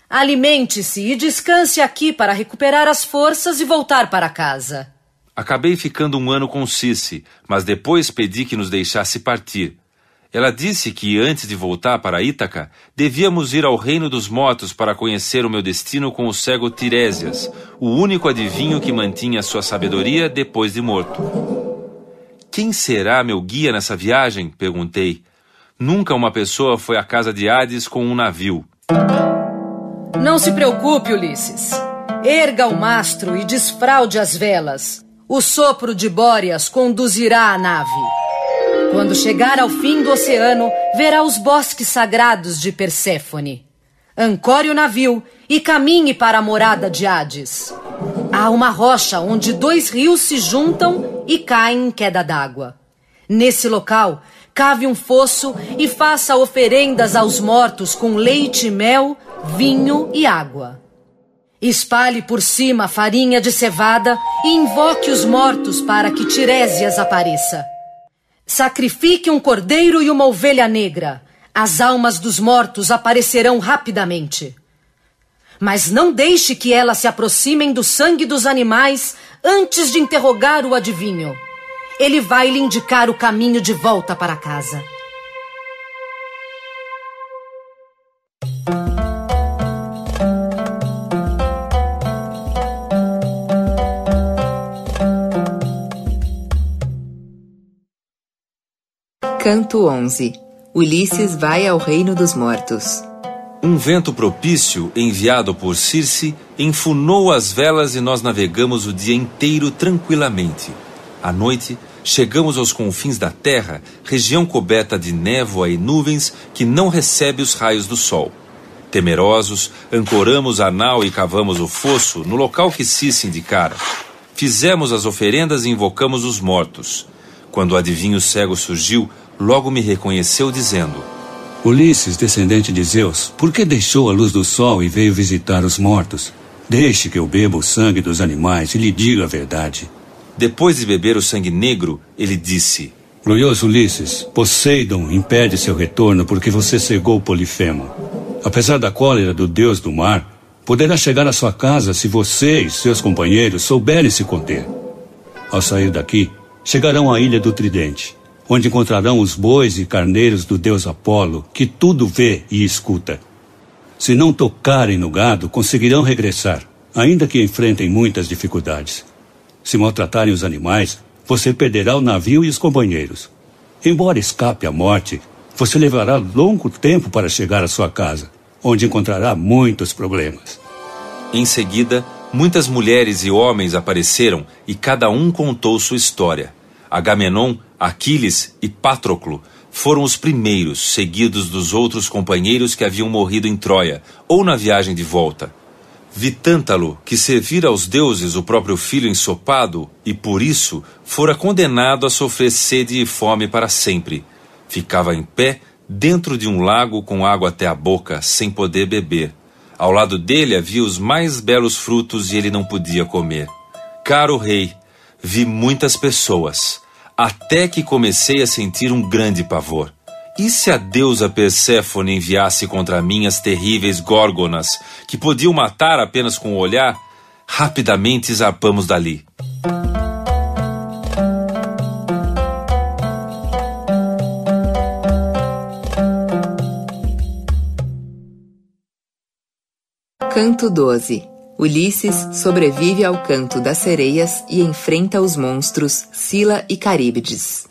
Alimente-se e descanse aqui para recuperar as forças e voltar para casa. Acabei ficando um ano com Cici, mas depois pedi que nos deixasse partir. Ela disse que, antes de voltar para Ítaca, devíamos ir ao reino dos mortos para conhecer o meu destino com o cego Tiresias, o único adivinho que mantinha sua sabedoria depois de morto. Quem será meu guia nessa viagem? perguntei. Nunca uma pessoa foi à casa de Hades com um navio. Não se preocupe, Ulisses. Erga o mastro e desfraude as velas. O sopro de Bóreas conduzirá a nave. Quando chegar ao fim do oceano, verá os bosques sagrados de Perséfone. Ancore o navio e caminhe para a morada de Hades. Há uma rocha onde dois rios se juntam e caem em queda d'água. Nesse local, cave um fosso e faça oferendas aos mortos com leite, mel, vinho e água. Espalhe por cima farinha de cevada e invoque os mortos para que Tiresias apareça. Sacrifique um cordeiro e uma ovelha negra. As almas dos mortos aparecerão rapidamente. Mas não deixe que elas se aproximem do sangue dos animais antes de interrogar o adivinho. Ele vai lhe indicar o caminho de volta para casa. Canto 11 Ulisses vai ao reino dos mortos. Um vento propício, enviado por Circe, enfunou as velas e nós navegamos o dia inteiro tranquilamente. À noite, chegamos aos confins da terra, região coberta de névoa e nuvens que não recebe os raios do sol. Temerosos, ancoramos a nau e cavamos o fosso no local que Cici indicara. Fizemos as oferendas e invocamos os mortos. Quando o adivinho cego surgiu, logo me reconheceu, dizendo: Ulisses, descendente de Zeus, por que deixou a luz do sol e veio visitar os mortos? Deixe que eu beba o sangue dos animais e lhe diga a verdade. Depois de beber o sangue negro, ele disse: Glorioso Ulisses, Poseidon impede seu retorno porque você cegou Polifemo. Apesar da cólera do deus do mar, poderá chegar à sua casa se você e seus companheiros souberem se conter. Ao sair daqui, chegarão à ilha do Tridente, onde encontrarão os bois e carneiros do deus Apolo, que tudo vê e escuta. Se não tocarem no gado, conseguirão regressar, ainda que enfrentem muitas dificuldades. Se maltratarem os animais, você perderá o navio e os companheiros. Embora escape a morte, você levará longo tempo para chegar à sua casa, onde encontrará muitos problemas. Em seguida, muitas mulheres e homens apareceram e cada um contou sua história. Agamenon, Aquiles e Patroclo foram os primeiros, seguidos dos outros companheiros que haviam morrido em Troia ou na viagem de volta. Vitântalo, que servira aos deuses o próprio filho ensopado e por isso fora condenado a sofrer sede e fome para sempre, ficava em pé dentro de um lago com água até a boca, sem poder beber. Ao lado dele havia os mais belos frutos e ele não podia comer. Caro rei, vi muitas pessoas até que comecei a sentir um grande pavor. E se a deusa Perséfone enviasse contra mim as terríveis górgonas, que podiam matar apenas com o olhar? Rapidamente zarpamos dali. Canto 12 Ulisses sobrevive ao canto das sereias e enfrenta os monstros Sila e Caríbides.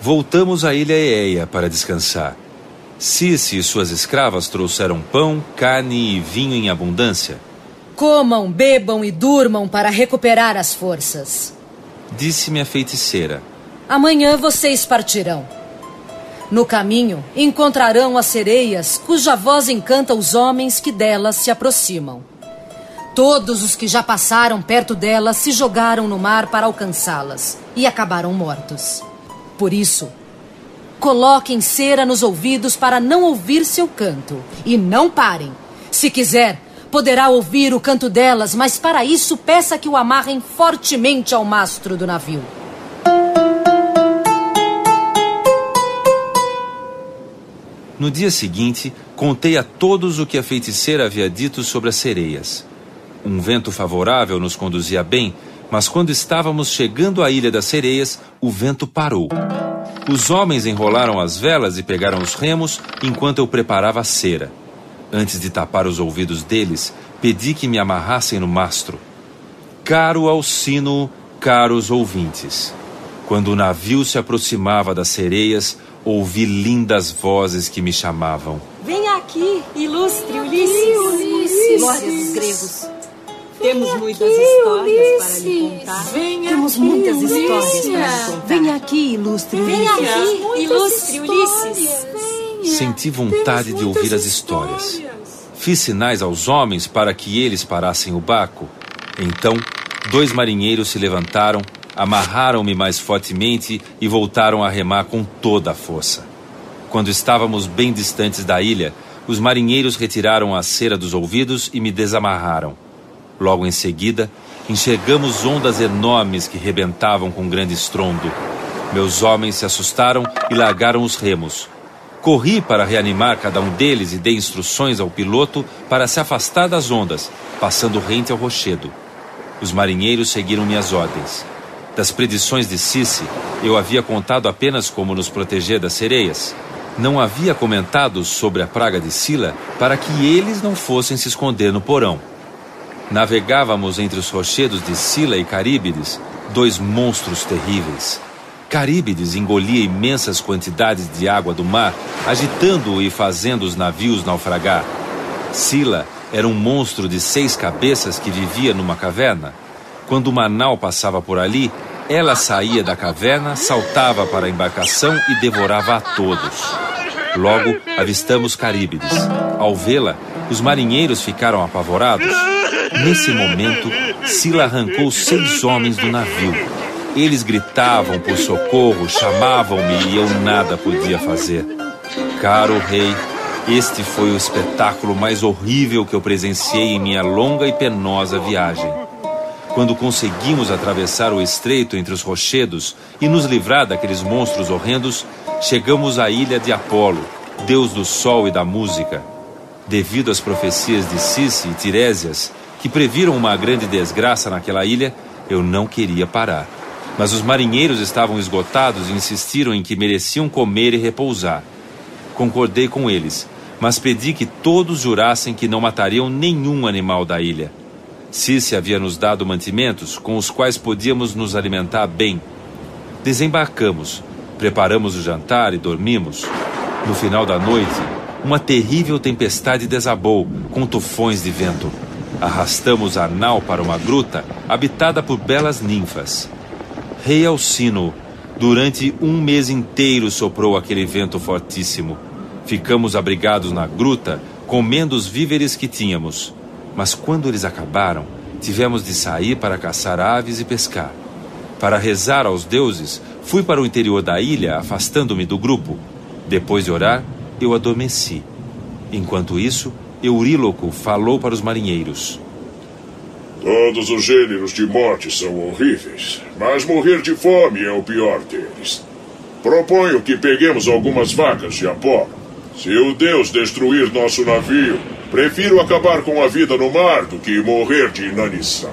Voltamos à ilha Eeia para descansar. Cici e suas escravas trouxeram pão, carne e vinho em abundância. Comam, bebam e durmam para recuperar as forças. Disse-me a feiticeira. Amanhã vocês partirão. No caminho, encontrarão as sereias, cuja voz encanta os homens que delas se aproximam. Todos os que já passaram perto delas se jogaram no mar para alcançá-las e acabaram mortos. Por isso, coloquem cera nos ouvidos para não ouvir seu canto e não parem. Se quiser, poderá ouvir o canto delas, mas para isso peça que o amarrem fortemente ao mastro do navio. No dia seguinte, contei a todos o que a feiticeira havia dito sobre as sereias. Um vento favorável nos conduzia bem, mas quando estávamos chegando à Ilha das Sereias, o vento parou. Os homens enrolaram as velas e pegaram os remos enquanto eu preparava a cera. Antes de tapar os ouvidos deles, pedi que me amarrassem no mastro. Caro Alcino, caros ouvintes, quando o navio se aproximava das sereias, ouvi lindas vozes que me chamavam. Venha aqui, ilustre Ulisses. Ulisses. Glória dos gregos. Temos muitas histórias para lhe contar. Venha Temos aqui, muitas histórias Ulisses. para lhe contar. Venha aqui, ilustre Venha Ulisses. aqui, ilustre Ulisses. Senti vontade de ouvir as histórias. Fiz sinais aos homens para que eles parassem o barco. Então, dois marinheiros se levantaram, amarraram-me mais fortemente e voltaram a remar com toda a força. Quando estávamos bem distantes da ilha, os marinheiros retiraram a cera dos ouvidos e me desamarraram. Logo em seguida, enxergamos ondas enormes que rebentavam com grande estrondo. Meus homens se assustaram e largaram os remos. Corri para reanimar cada um deles e dei instruções ao piloto para se afastar das ondas, passando rente ao rochedo. Os marinheiros seguiram minhas ordens. Das predições de Cici, eu havia contado apenas como nos proteger das sereias. Não havia comentado sobre a praga de Sila para que eles não fossem se esconder no porão. Navegávamos entre os rochedos de Sila e Caríbides, dois monstros terríveis. Caríbides engolia imensas quantidades de água do mar, agitando-o e fazendo os navios naufragar. Sila era um monstro de seis cabeças que vivia numa caverna. Quando uma nau passava por ali, ela saía da caverna, saltava para a embarcação e devorava a todos. Logo, avistamos Caríbides. Ao vê-la, os marinheiros ficaram apavorados. Nesse momento, Sila arrancou seis homens do navio. Eles gritavam por socorro, chamavam-me e eu nada podia fazer. Caro rei, este foi o espetáculo mais horrível que eu presenciei em minha longa e penosa viagem. Quando conseguimos atravessar o estreito entre os rochedos e nos livrar daqueles monstros horrendos, chegamos à ilha de Apolo, deus do sol e da música. Devido às profecias de Cici e Tirésias, que previram uma grande desgraça naquela ilha, eu não queria parar. Mas os marinheiros estavam esgotados e insistiram em que mereciam comer e repousar. Concordei com eles, mas pedi que todos jurassem que não matariam nenhum animal da ilha. Cici havia nos dado mantimentos com os quais podíamos nos alimentar bem. Desembarcamos, preparamos o jantar e dormimos. No final da noite, uma terrível tempestade desabou, com tufões de vento. Arrastamos a nau para uma gruta habitada por belas ninfas. Rei Alcino, durante um mês inteiro soprou aquele vento fortíssimo. Ficamos abrigados na gruta, comendo os víveres que tínhamos. Mas quando eles acabaram, tivemos de sair para caçar aves e pescar. Para rezar aos deuses, fui para o interior da ilha, afastando-me do grupo. Depois de orar, eu adormeci. Enquanto isso, Euríloco falou para os marinheiros. Todos os gêneros de morte são horríveis, mas morrer de fome é o pior deles. Proponho que peguemos algumas vacas de Apolo. Se o Deus destruir nosso navio, Prefiro acabar com a vida no mar do que morrer de inanição.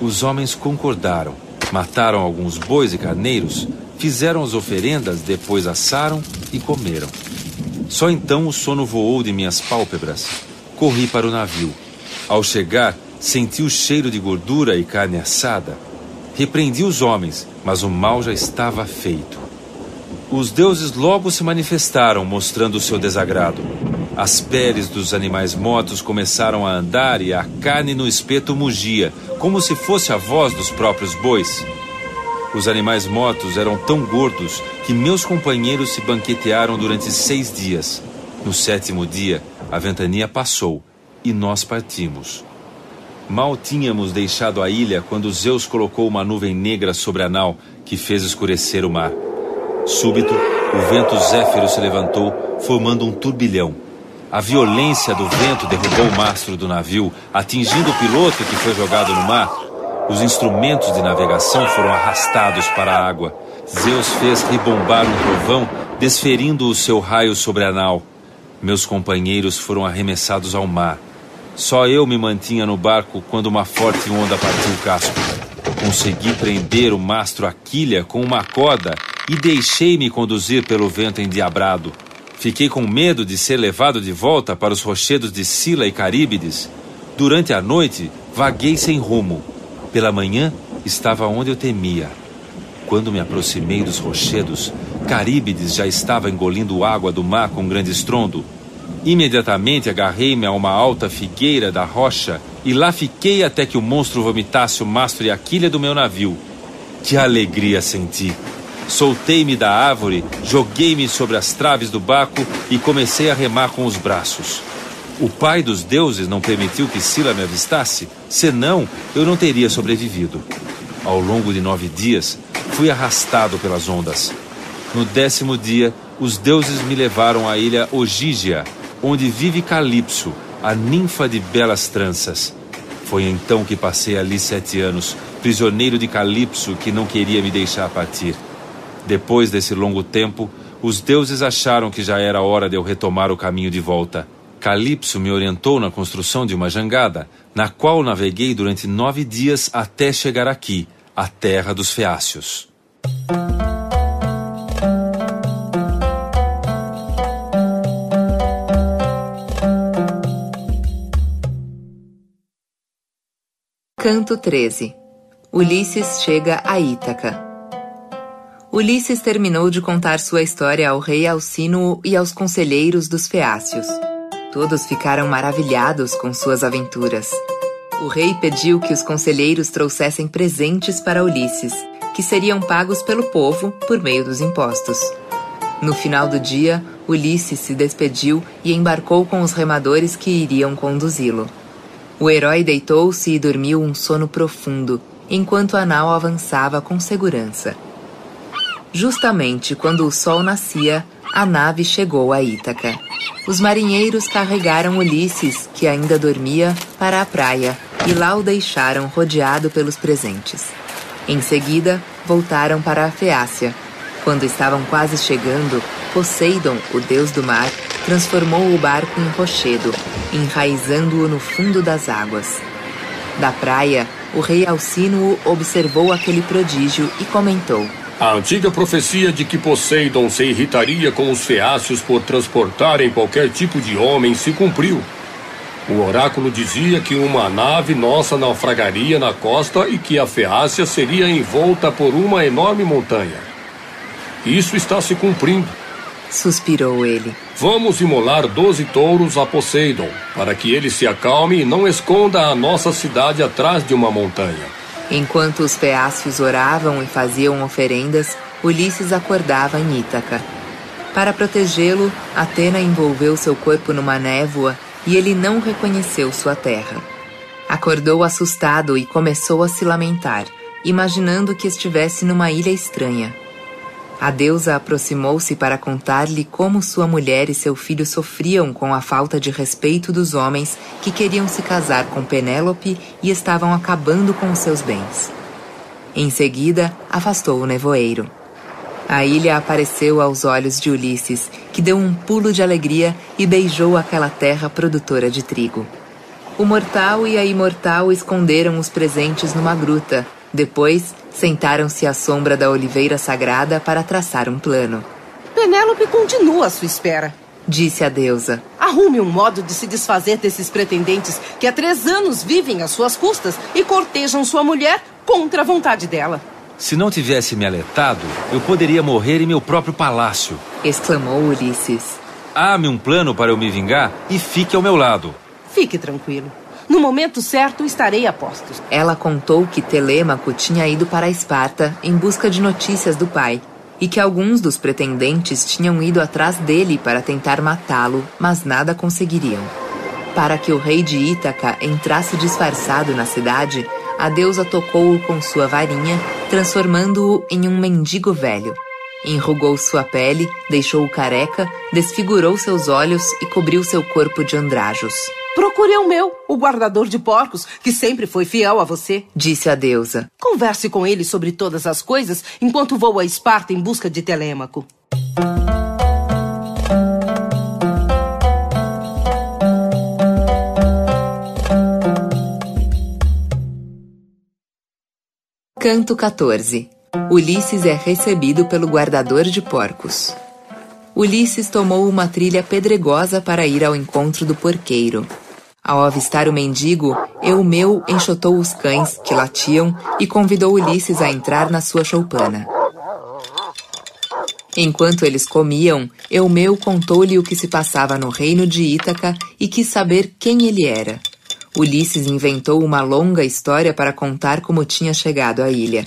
Os homens concordaram. Mataram alguns bois e carneiros, fizeram as oferendas, depois assaram e comeram. Só então o sono voou de minhas pálpebras. Corri para o navio. Ao chegar, senti o cheiro de gordura e carne assada. Repreendi os homens, mas o mal já estava feito. Os deuses logo se manifestaram, mostrando o seu desagrado. As peles dos animais mortos começaram a andar e a carne no espeto mugia, como se fosse a voz dos próprios bois. Os animais mortos eram tão gordos que meus companheiros se banquetearam durante seis dias. No sétimo dia, a ventania passou e nós partimos. Mal tínhamos deixado a ilha quando Zeus colocou uma nuvem negra sobre a nau que fez escurecer o mar. Súbito, o vento zéfiro se levantou, formando um turbilhão. A violência do vento derrubou o mastro do navio, atingindo o piloto que foi jogado no mar. Os instrumentos de navegação foram arrastados para a água. Zeus fez ribombar um trovão, desferindo o seu raio sobre a nau. Meus companheiros foram arremessados ao mar. Só eu me mantinha no barco quando uma forte onda partiu o casco. Consegui prender o mastro à quilha com uma corda e deixei-me conduzir pelo vento endiabrado. Fiquei com medo de ser levado de volta para os rochedos de Sila e Caríbides. Durante a noite, vaguei sem rumo. Pela manhã, estava onde eu temia. Quando me aproximei dos rochedos, Caríbides já estava engolindo água do mar com grande estrondo. Imediatamente agarrei-me a uma alta figueira da rocha e lá fiquei até que o monstro vomitasse o mastro e a quilha do meu navio. Que alegria senti! Soltei-me da árvore, joguei-me sobre as traves do barco e comecei a remar com os braços. O pai dos deuses não permitiu que Sila me avistasse, senão eu não teria sobrevivido. Ao longo de nove dias, fui arrastado pelas ondas. No décimo dia, os deuses me levaram à ilha Ogígia, onde vive Calipso, a ninfa de belas tranças. Foi então que passei ali sete anos, prisioneiro de Calipso, que não queria me deixar partir. Depois desse longo tempo, os deuses acharam que já era hora de eu retomar o caminho de volta. Calipso me orientou na construção de uma jangada, na qual naveguei durante nove dias até chegar aqui, a terra dos Feácios. Canto 13 Ulisses chega a Ítaca. Ulisses terminou de contar sua história ao rei Alcínuo e aos conselheiros dos Feácios. Todos ficaram maravilhados com suas aventuras. O rei pediu que os conselheiros trouxessem presentes para Ulisses, que seriam pagos pelo povo por meio dos impostos. No final do dia, Ulisses se despediu e embarcou com os remadores que iriam conduzi-lo. O herói deitou-se e dormiu um sono profundo, enquanto a nau avançava com segurança. Justamente quando o sol nascia, a nave chegou a Ítaca. Os marinheiros carregaram Ulisses, que ainda dormia, para a praia e lá o deixaram rodeado pelos presentes. Em seguida, voltaram para a Feácia. Quando estavam quase chegando, Poseidon, o deus do mar, transformou o barco em rochedo, enraizando-o no fundo das águas. Da praia, o rei Alcínuo observou aquele prodígio e comentou: A antiga profecia de que Poseidon se irritaria com os feácios por transportarem qualquer tipo de homem se cumpriu. O oráculo dizia que uma nave nossa naufragaria na costa e que a Feácia seria envolta por uma enorme montanha. Isso está se cumprindo. Suspirou ele. Vamos imolar doze touros a Poseidon, para que ele se acalme e não esconda a nossa cidade atrás de uma montanha. Enquanto os feácios oravam e faziam oferendas, Ulisses acordava em Ítaca. Para protegê-lo, Atena envolveu seu corpo numa névoa e ele não reconheceu sua terra. Acordou assustado e começou a se lamentar, imaginando que estivesse numa ilha estranha. A deusa aproximou-se para contar-lhe como sua mulher e seu filho sofriam com a falta de respeito dos homens que queriam se casar com Penélope e estavam acabando com seus bens. Em seguida, afastou o nevoeiro. A ilha apareceu aos olhos de Ulisses, que deu um pulo de alegria e beijou aquela terra produtora de trigo. O mortal e a imortal esconderam os presentes numa gruta. Depois, sentaram-se à sombra da oliveira sagrada para traçar um plano. Penélope continua à sua espera, disse a deusa. Arrume um modo de se desfazer desses pretendentes que há três anos vivem às suas custas e cortejam sua mulher contra a vontade dela. Se não tivesse me alertado, eu poderia morrer em meu próprio palácio. Exclamou Ulisses. Há-me um plano para eu me vingar e fique ao meu lado. Fique tranquilo. No momento certo estarei a postos. Ela contou que Telêmaco tinha ido para Esparta em busca de notícias do pai e que alguns dos pretendentes tinham ido atrás dele para tentar matá-lo, mas nada conseguiriam. Para que o rei de Ítaca entrasse disfarçado na cidade, a deusa tocou-o com sua varinha, transformando-o em um mendigo velho. Enrugou sua pele, deixou-o careca, desfigurou seus olhos e cobriu seu corpo de andrajos. Procure o meu, o guardador de porcos, que sempre foi fiel a você, disse a deusa. Converse com ele sobre todas as coisas enquanto vou a Esparta em busca de Telêmaco. Canto 14 Ulisses é recebido pelo guardador de porcos. Ulisses tomou uma trilha pedregosa para ir ao encontro do porqueiro. Ao avistar o mendigo, Eumeu enxotou os cães, que latiam, e convidou Ulisses a entrar na sua choupana. Enquanto eles comiam, Eumeu contou-lhe o que se passava no reino de Ítaca e quis saber quem ele era. Ulisses inventou uma longa história para contar como tinha chegado à ilha.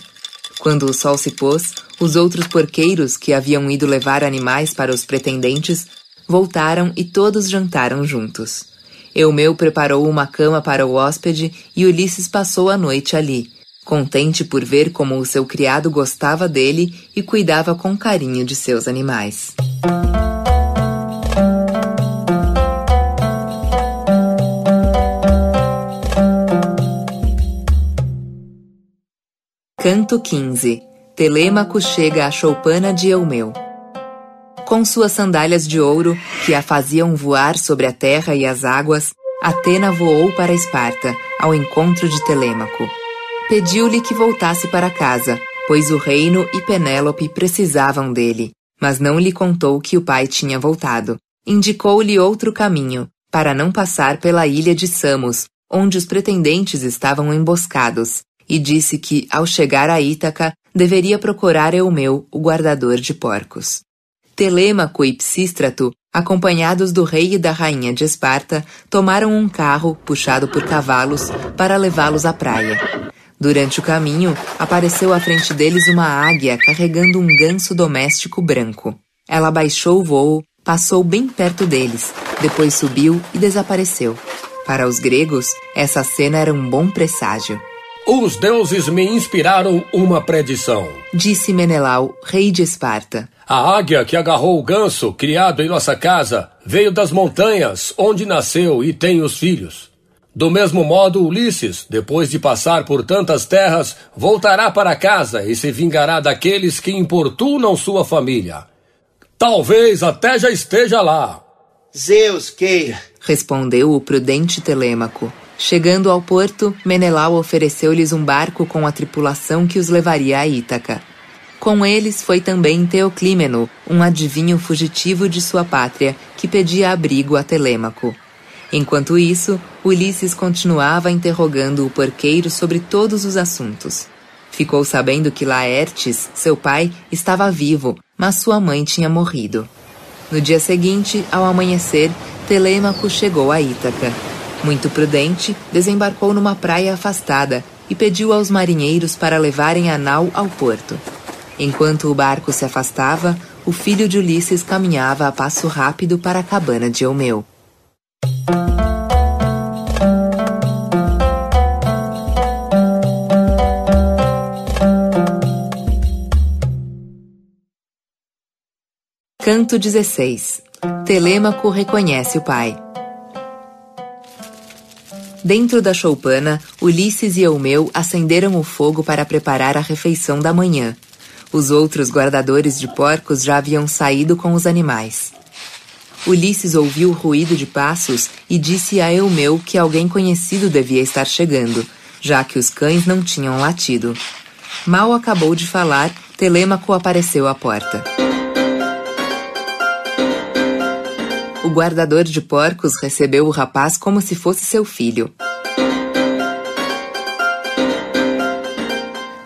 Quando o sol se pôs, os outros porqueiros que haviam ido levar animais para os pretendentes voltaram e todos jantaram juntos. Eumeu preparou uma cama para o hóspede e Ulisses passou a noite ali, contente por ver como o seu criado gostava dele e cuidava com carinho de seus animais. Canto 15 Telêmaco chega à choupana de Eumeu. Com suas sandálias de ouro, que a faziam voar sobre a terra e as águas, Atena voou para Esparta, ao encontro de Telêmaco. Pediu-lhe que voltasse para casa, pois o reino e Penélope precisavam dele, mas não lhe contou que o pai tinha voltado. Indicou-lhe outro caminho, para não passar pela ilha de Samos, onde os pretendentes estavam emboscados, e disse que, ao chegar a Ítaca, deveria procurar Eumeu, o guardador de porcos. Telêmaco e Psístrato, acompanhados do rei e da rainha de Esparta, tomaram um carro, puxado por cavalos, para levá-los à praia. Durante o caminho, apareceu à frente deles uma águia carregando um ganso doméstico branco. Ela baixou o voo, passou bem perto deles, depois subiu e desapareceu. Para os gregos, essa cena era um bom presságio. Os deuses me inspiraram uma predição, disse Menelau, rei de Esparta. A águia que agarrou o ganso, criado em nossa casa, veio das montanhas, onde nasceu e tem os filhos. Do mesmo modo, Ulisses, depois de passar por tantas terras, voltará para casa e se vingará daqueles que importunam sua família. Talvez até já esteja lá. Zeus queira, respondeu o prudente Telêmaco. Chegando ao porto, Menelau ofereceu-lhes um barco com a tripulação que os levaria a Ítaca. Com eles foi também Teoclímeno, um adivinho fugitivo de sua pátria, que pedia abrigo a Telêmaco. Enquanto isso, Ulisses continuava interrogando o porqueiro sobre todos os assuntos. Ficou sabendo que Laertes, seu pai, estava vivo, mas sua mãe tinha morrido. No dia seguinte, ao amanhecer, Telêmaco chegou a Ítaca. Muito prudente, desembarcou numa praia afastada e pediu aos marinheiros para levarem a nau ao porto. Enquanto o barco se afastava, o filho de Ulisses caminhava a passo rápido para a cabana de Eumeu. Canto 16 Telêmaco reconhece o pai. Dentro da choupana, Ulisses e Eumeu acenderam o fogo para preparar a refeição da manhã. Os outros guardadores de porcos já haviam saído com os animais. Ulisses ouviu o ruído de passos e disse a Eumeu que alguém conhecido devia estar chegando, já que os cães não tinham latido. Mal acabou de falar, Telêmaco apareceu à porta. O guardador de porcos recebeu o rapaz como se fosse seu filho.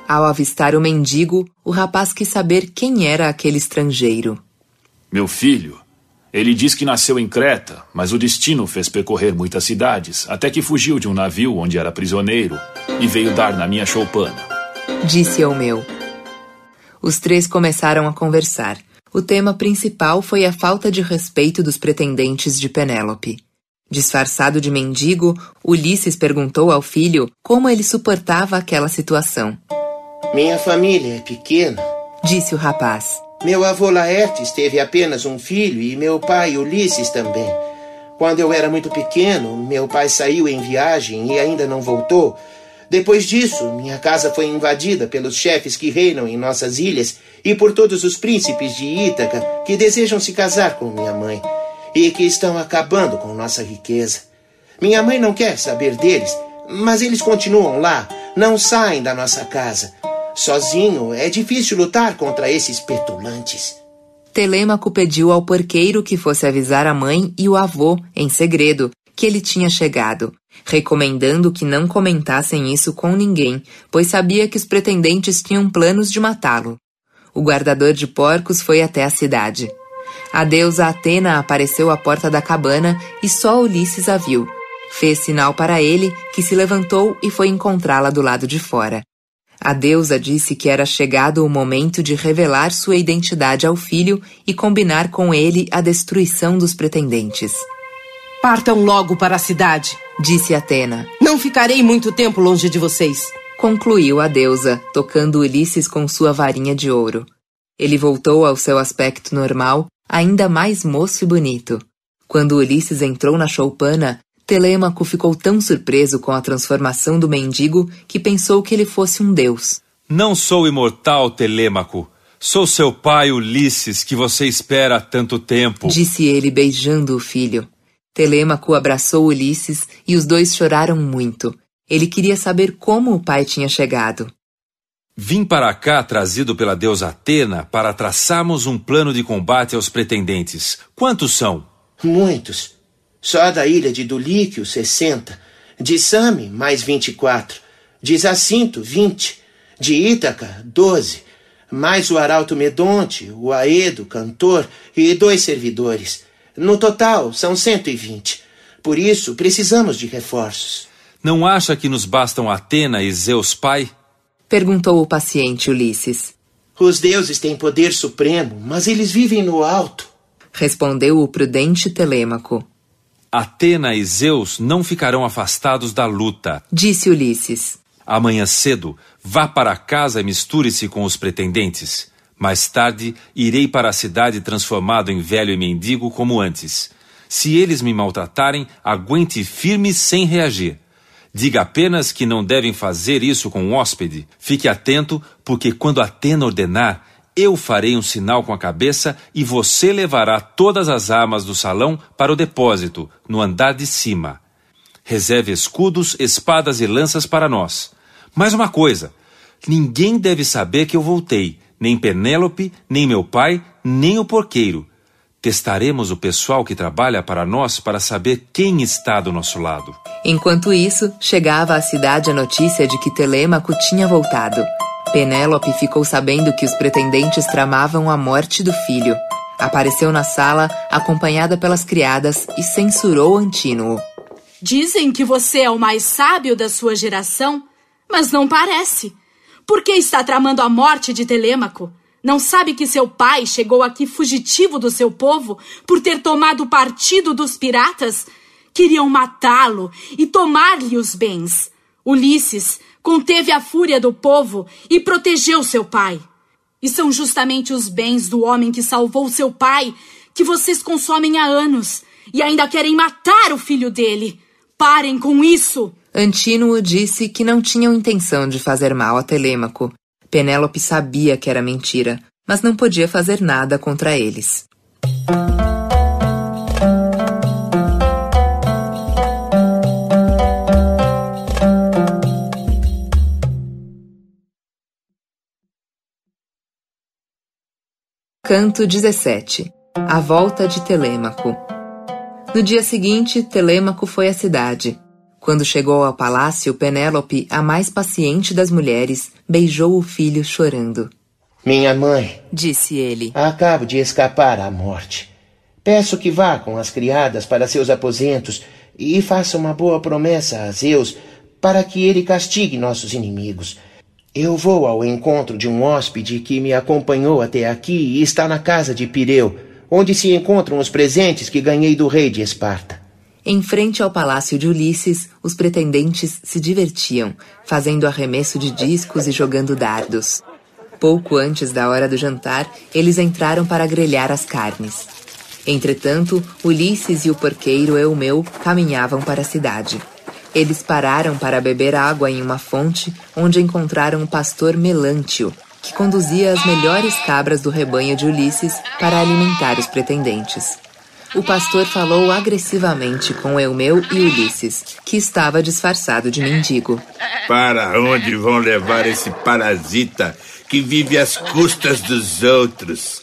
Ao avistar o mendigo, o rapaz quis saber quem era aquele estrangeiro. Meu filho, ele diz que nasceu em Creta, mas o destino fez percorrer muitas cidades, até que fugiu de um navio onde era prisioneiro e veio dar na minha choupana. Disse ao meu. Os três começaram a conversar. O tema principal foi a falta de respeito dos pretendentes de Penélope. Disfarçado de mendigo, Ulisses perguntou ao filho como ele suportava aquela situação. Minha família é pequena, disse o rapaz. Meu avô Laertes teve apenas um filho e meu pai Ulisses também. Quando eu era muito pequeno, meu pai saiu em viagem e ainda não voltou. Depois disso, minha casa foi invadida pelos chefes que reinam em nossas ilhas e por todos os príncipes de Ítaca que desejam se casar com minha mãe e que estão acabando com nossa riqueza. Minha mãe não quer saber deles, mas eles continuam lá, não saem da nossa casa. Sozinho é difícil lutar contra esses petulantes. Telêmaco pediu ao porqueiro que fosse avisar a mãe e o avô, em segredo, que ele tinha chegado, recomendando que não comentassem isso com ninguém, pois sabia que os pretendentes tinham planos de matá-lo. O guardador de porcos foi até a cidade. A deusa Atena apareceu à porta da cabana e só Ulisses a viu. Fez sinal para ele, que se levantou e foi encontrá-la do lado de fora. A deusa disse que era chegado o momento de revelar sua identidade ao filho e combinar com ele a destruição dos pretendentes. Partam logo para a cidade, disse Atena. Não ficarei muito tempo longe de vocês concluiu a deusa, tocando Ulisses com sua varinha de ouro. Ele voltou ao seu aspecto normal, ainda mais moço e bonito. Quando Ulisses entrou na choupana, Telêmaco ficou tão surpreso com a transformação do mendigo que pensou que ele fosse um deus. Não sou imortal, Telêmaco. Sou seu pai, Ulisses, que você espera há tanto tempo. Disse ele, beijando o filho. Telêmaco abraçou Ulisses e os dois choraram muito. Ele queria saber como o pai tinha chegado. Vim para cá trazido pela deusa Atena para traçarmos um plano de combate aos pretendentes. Quantos são? Muitos. Só da ilha de Dulíquio, 60. De Same, mais 24. De Zacinto, 20. De Ítaca, 12. Mais o arauto Medonte, o Aedo, cantor, e dois servidores. No total, são 120. Por isso, precisamos de reforços. Não acha que nos bastam Atena e Zeus Pai? Perguntou o paciente Ulisses. Os deuses têm poder supremo, mas eles vivem no alto. Respondeu o prudente Telêmaco. Atena e Zeus não ficarão afastados da luta. Disse Ulisses. Amanhã cedo, vá para casa e misture-se com os pretendentes. Mais tarde, irei para a cidade transformado em velho e mendigo como antes. Se eles me maltratarem, aguente firme sem reagir. Diga apenas que não devem fazer isso com o um hóspede. Fique atento, porque quando Atena ordenar, eu farei um sinal com a cabeça e você levará todas as armas do salão para o depósito, no andar de cima. Reserve escudos, espadas e lanças para nós. Mais uma coisa: ninguém deve saber que eu voltei, nem Penélope, nem meu pai, nem o porqueiro. Testaremos o pessoal que trabalha para nós para saber quem está do nosso lado. Enquanto isso, chegava à cidade a notícia de que Telêmaco tinha voltado. Penélope ficou sabendo que os pretendentes tramavam a morte do filho. Apareceu na sala, acompanhada pelas criadas, e censurou Antínuo. Dizem que você é o mais sábio da sua geração, mas não parece. Por que está tramando a morte de Telêmaco? Não sabe que seu pai chegou aqui fugitivo do seu povo por ter tomado partido dos piratas? Queriam matá-lo e tomar-lhe os bens. Ulisses conteve a fúria do povo e protegeu seu pai. E são justamente os bens do homem que salvou seu pai que vocês consomem há anos e ainda querem matar o filho dele. Parem com isso! Antínuo disse que não tinham intenção de fazer mal a Telêmaco Penélope sabia que era mentira, mas não podia fazer nada contra eles. Canto 17 A volta de Telêmaco No dia seguinte, Telêmaco foi à cidade. Quando chegou ao palácio, Penélope, a mais paciente das mulheres, beijou o filho chorando. Minha mãe, disse ele, acabo de escapar à morte. Peço que vá com as criadas para seus aposentos e faça uma boa promessa a Zeus para que ele castigue nossos inimigos. Eu vou ao encontro de um hóspede que me acompanhou até aqui e está na casa de Pireu, onde se encontram os presentes que ganhei do rei de Esparta. Em frente ao palácio de Ulisses, os pretendentes se divertiam, fazendo arremesso de discos e jogando dardos. Pouco antes da hora do jantar, eles entraram para grelhar as carnes. Entretanto, Ulisses e o porqueiro Eumeu caminhavam para a cidade. Eles pararam para beber água em uma fonte onde encontraram o pastor Melântio, que conduzia as melhores cabras do rebanho de Ulisses para alimentar os pretendentes o pastor falou agressivamente com Eumeu e Ulisses, que estava disfarçado de mendigo. Para onde vão levar esse parasita que vive às custas dos outros?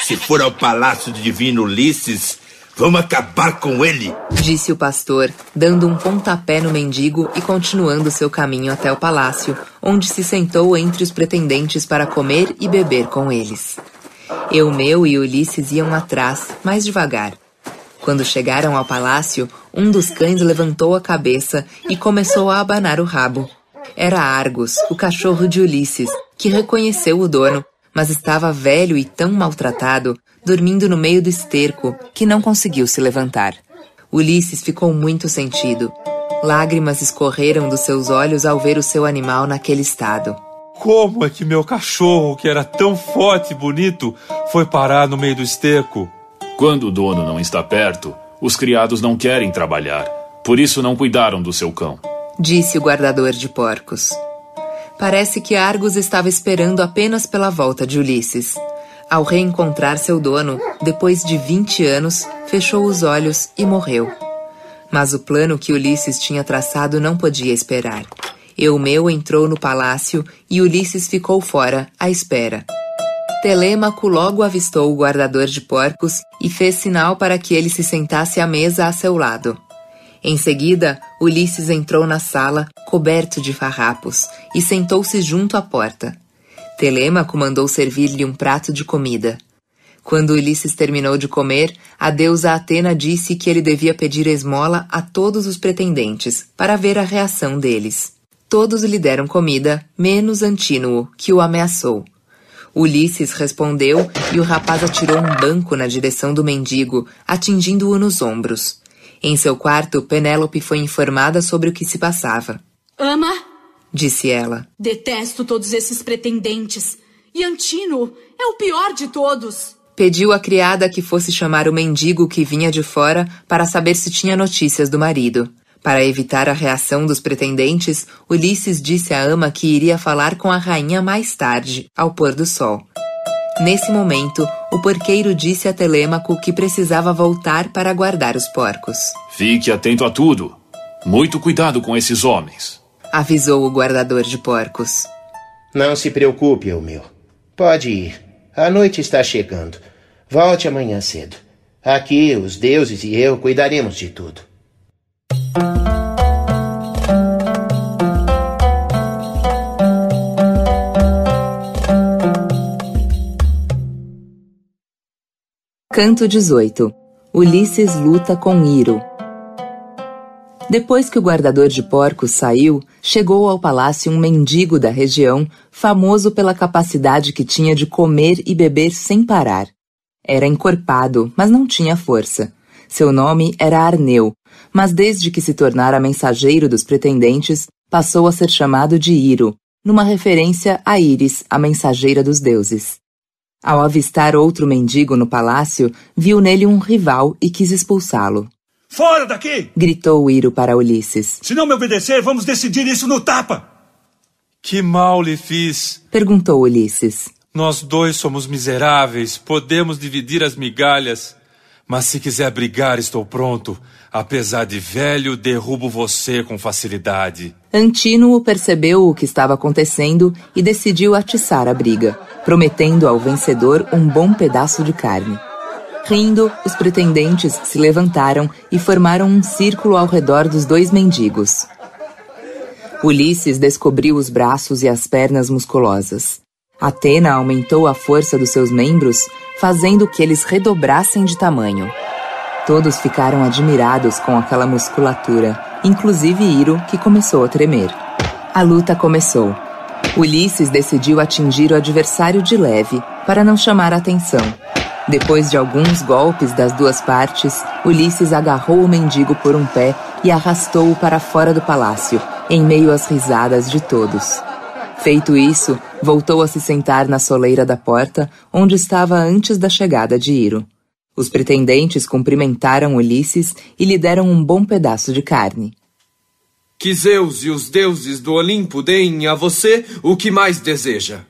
Se for ao palácio do divino Ulisses, vamos acabar com ele, disse o pastor, dando um pontapé no mendigo e continuando seu caminho até o palácio, onde se sentou entre os pretendentes para comer e beber com eles. Eumeu e Ulisses iam atrás, mais devagar, quando chegaram ao palácio, um dos cães levantou a cabeça e começou a abanar o rabo. Era Argos, o cachorro de Ulisses, que reconheceu o dono, mas estava velho e tão maltratado, dormindo no meio do esterco, que não conseguiu se levantar. Ulisses ficou muito sentido. Lágrimas escorreram dos seus olhos ao ver o seu animal naquele estado. Como é que meu cachorro, que era tão forte e bonito, foi parar no meio do esterco? Quando o dono não está perto, os criados não querem trabalhar, por isso não cuidaram do seu cão. Disse o guardador de porcos. Parece que Argos estava esperando apenas pela volta de Ulisses. Ao reencontrar seu dono, depois de 20 anos, fechou os olhos e morreu. Mas o plano que Ulisses tinha traçado não podia esperar. Eumeu entrou no palácio e Ulisses ficou fora, à espera. Telêmaco logo avistou o guardador de porcos e fez sinal para que ele se sentasse à mesa a seu lado. Em seguida, Ulisses entrou na sala, coberto de farrapos, e sentou-se junto à porta. Telêmaco mandou servir-lhe um prato de comida. Quando Ulisses terminou de comer, a deusa Atena disse que ele devia pedir esmola a todos os pretendentes, para ver a reação deles. Todos lhe deram comida, menos Antínuo, que o ameaçou. Ulisses respondeu e o rapaz atirou um banco na direção do mendigo, atingindo-o nos ombros. Em seu quarto, Penélope foi informada sobre o que se passava. Ama? Disse ela. Detesto todos esses pretendentes. E Antino é o pior de todos. Pediu à criada que fosse chamar o mendigo que vinha de fora para saber se tinha notícias do marido. Para evitar a reação dos pretendentes, Ulisses disse à ama que iria falar com a rainha mais tarde, ao pôr do sol. Nesse momento, o porqueiro disse a Telêmaco que precisava voltar para guardar os porcos. Fique atento a tudo. Muito cuidado com esses homens. Avisou o guardador de porcos. Não se preocupe, o meu. Pode ir. A noite está chegando. Volte amanhã cedo. Aqui, os deuses e eu cuidaremos de tudo. Canto 18 Ulisses luta com Iro. Depois que o guardador de porcos saiu, chegou ao palácio um mendigo da região, famoso pela capacidade que tinha de comer e beber sem parar. Era encorpado, mas não tinha força. Seu nome era Arneu, mas desde que se tornara mensageiro dos pretendentes, passou a ser chamado de Iro, numa referência a Íris, a mensageira dos deuses. Ao avistar outro mendigo no palácio, viu nele um rival e quis expulsá-lo. Fora daqui! gritou Iro para Ulisses. Se não me obedecer, vamos decidir isso no tapa! Que mal lhe fiz? perguntou Ulisses. Nós dois somos miseráveis, podemos dividir as migalhas. Mas se quiser brigar, estou pronto. Apesar de velho, derrubo você com facilidade. Antínuo percebeu o que estava acontecendo e decidiu atiçar a briga, prometendo ao vencedor um bom pedaço de carne. Rindo, os pretendentes se levantaram e formaram um círculo ao redor dos dois mendigos. Ulisses descobriu os braços e as pernas musculosas. Atena aumentou a força dos seus membros, fazendo que eles redobrassem de tamanho. Todos ficaram admirados com aquela musculatura, inclusive Iro, que começou a tremer. A luta começou. Ulisses decidiu atingir o adversário de leve, para não chamar atenção. Depois de alguns golpes das duas partes, Ulisses agarrou o mendigo por um pé e arrastou-o para fora do palácio, em meio às risadas de todos. Feito isso, voltou a se sentar na soleira da porta, onde estava antes da chegada de Iro. Os pretendentes cumprimentaram Ulisses e lhe deram um bom pedaço de carne. Que Zeus e os deuses do Olimpo deem a você o que mais deseja.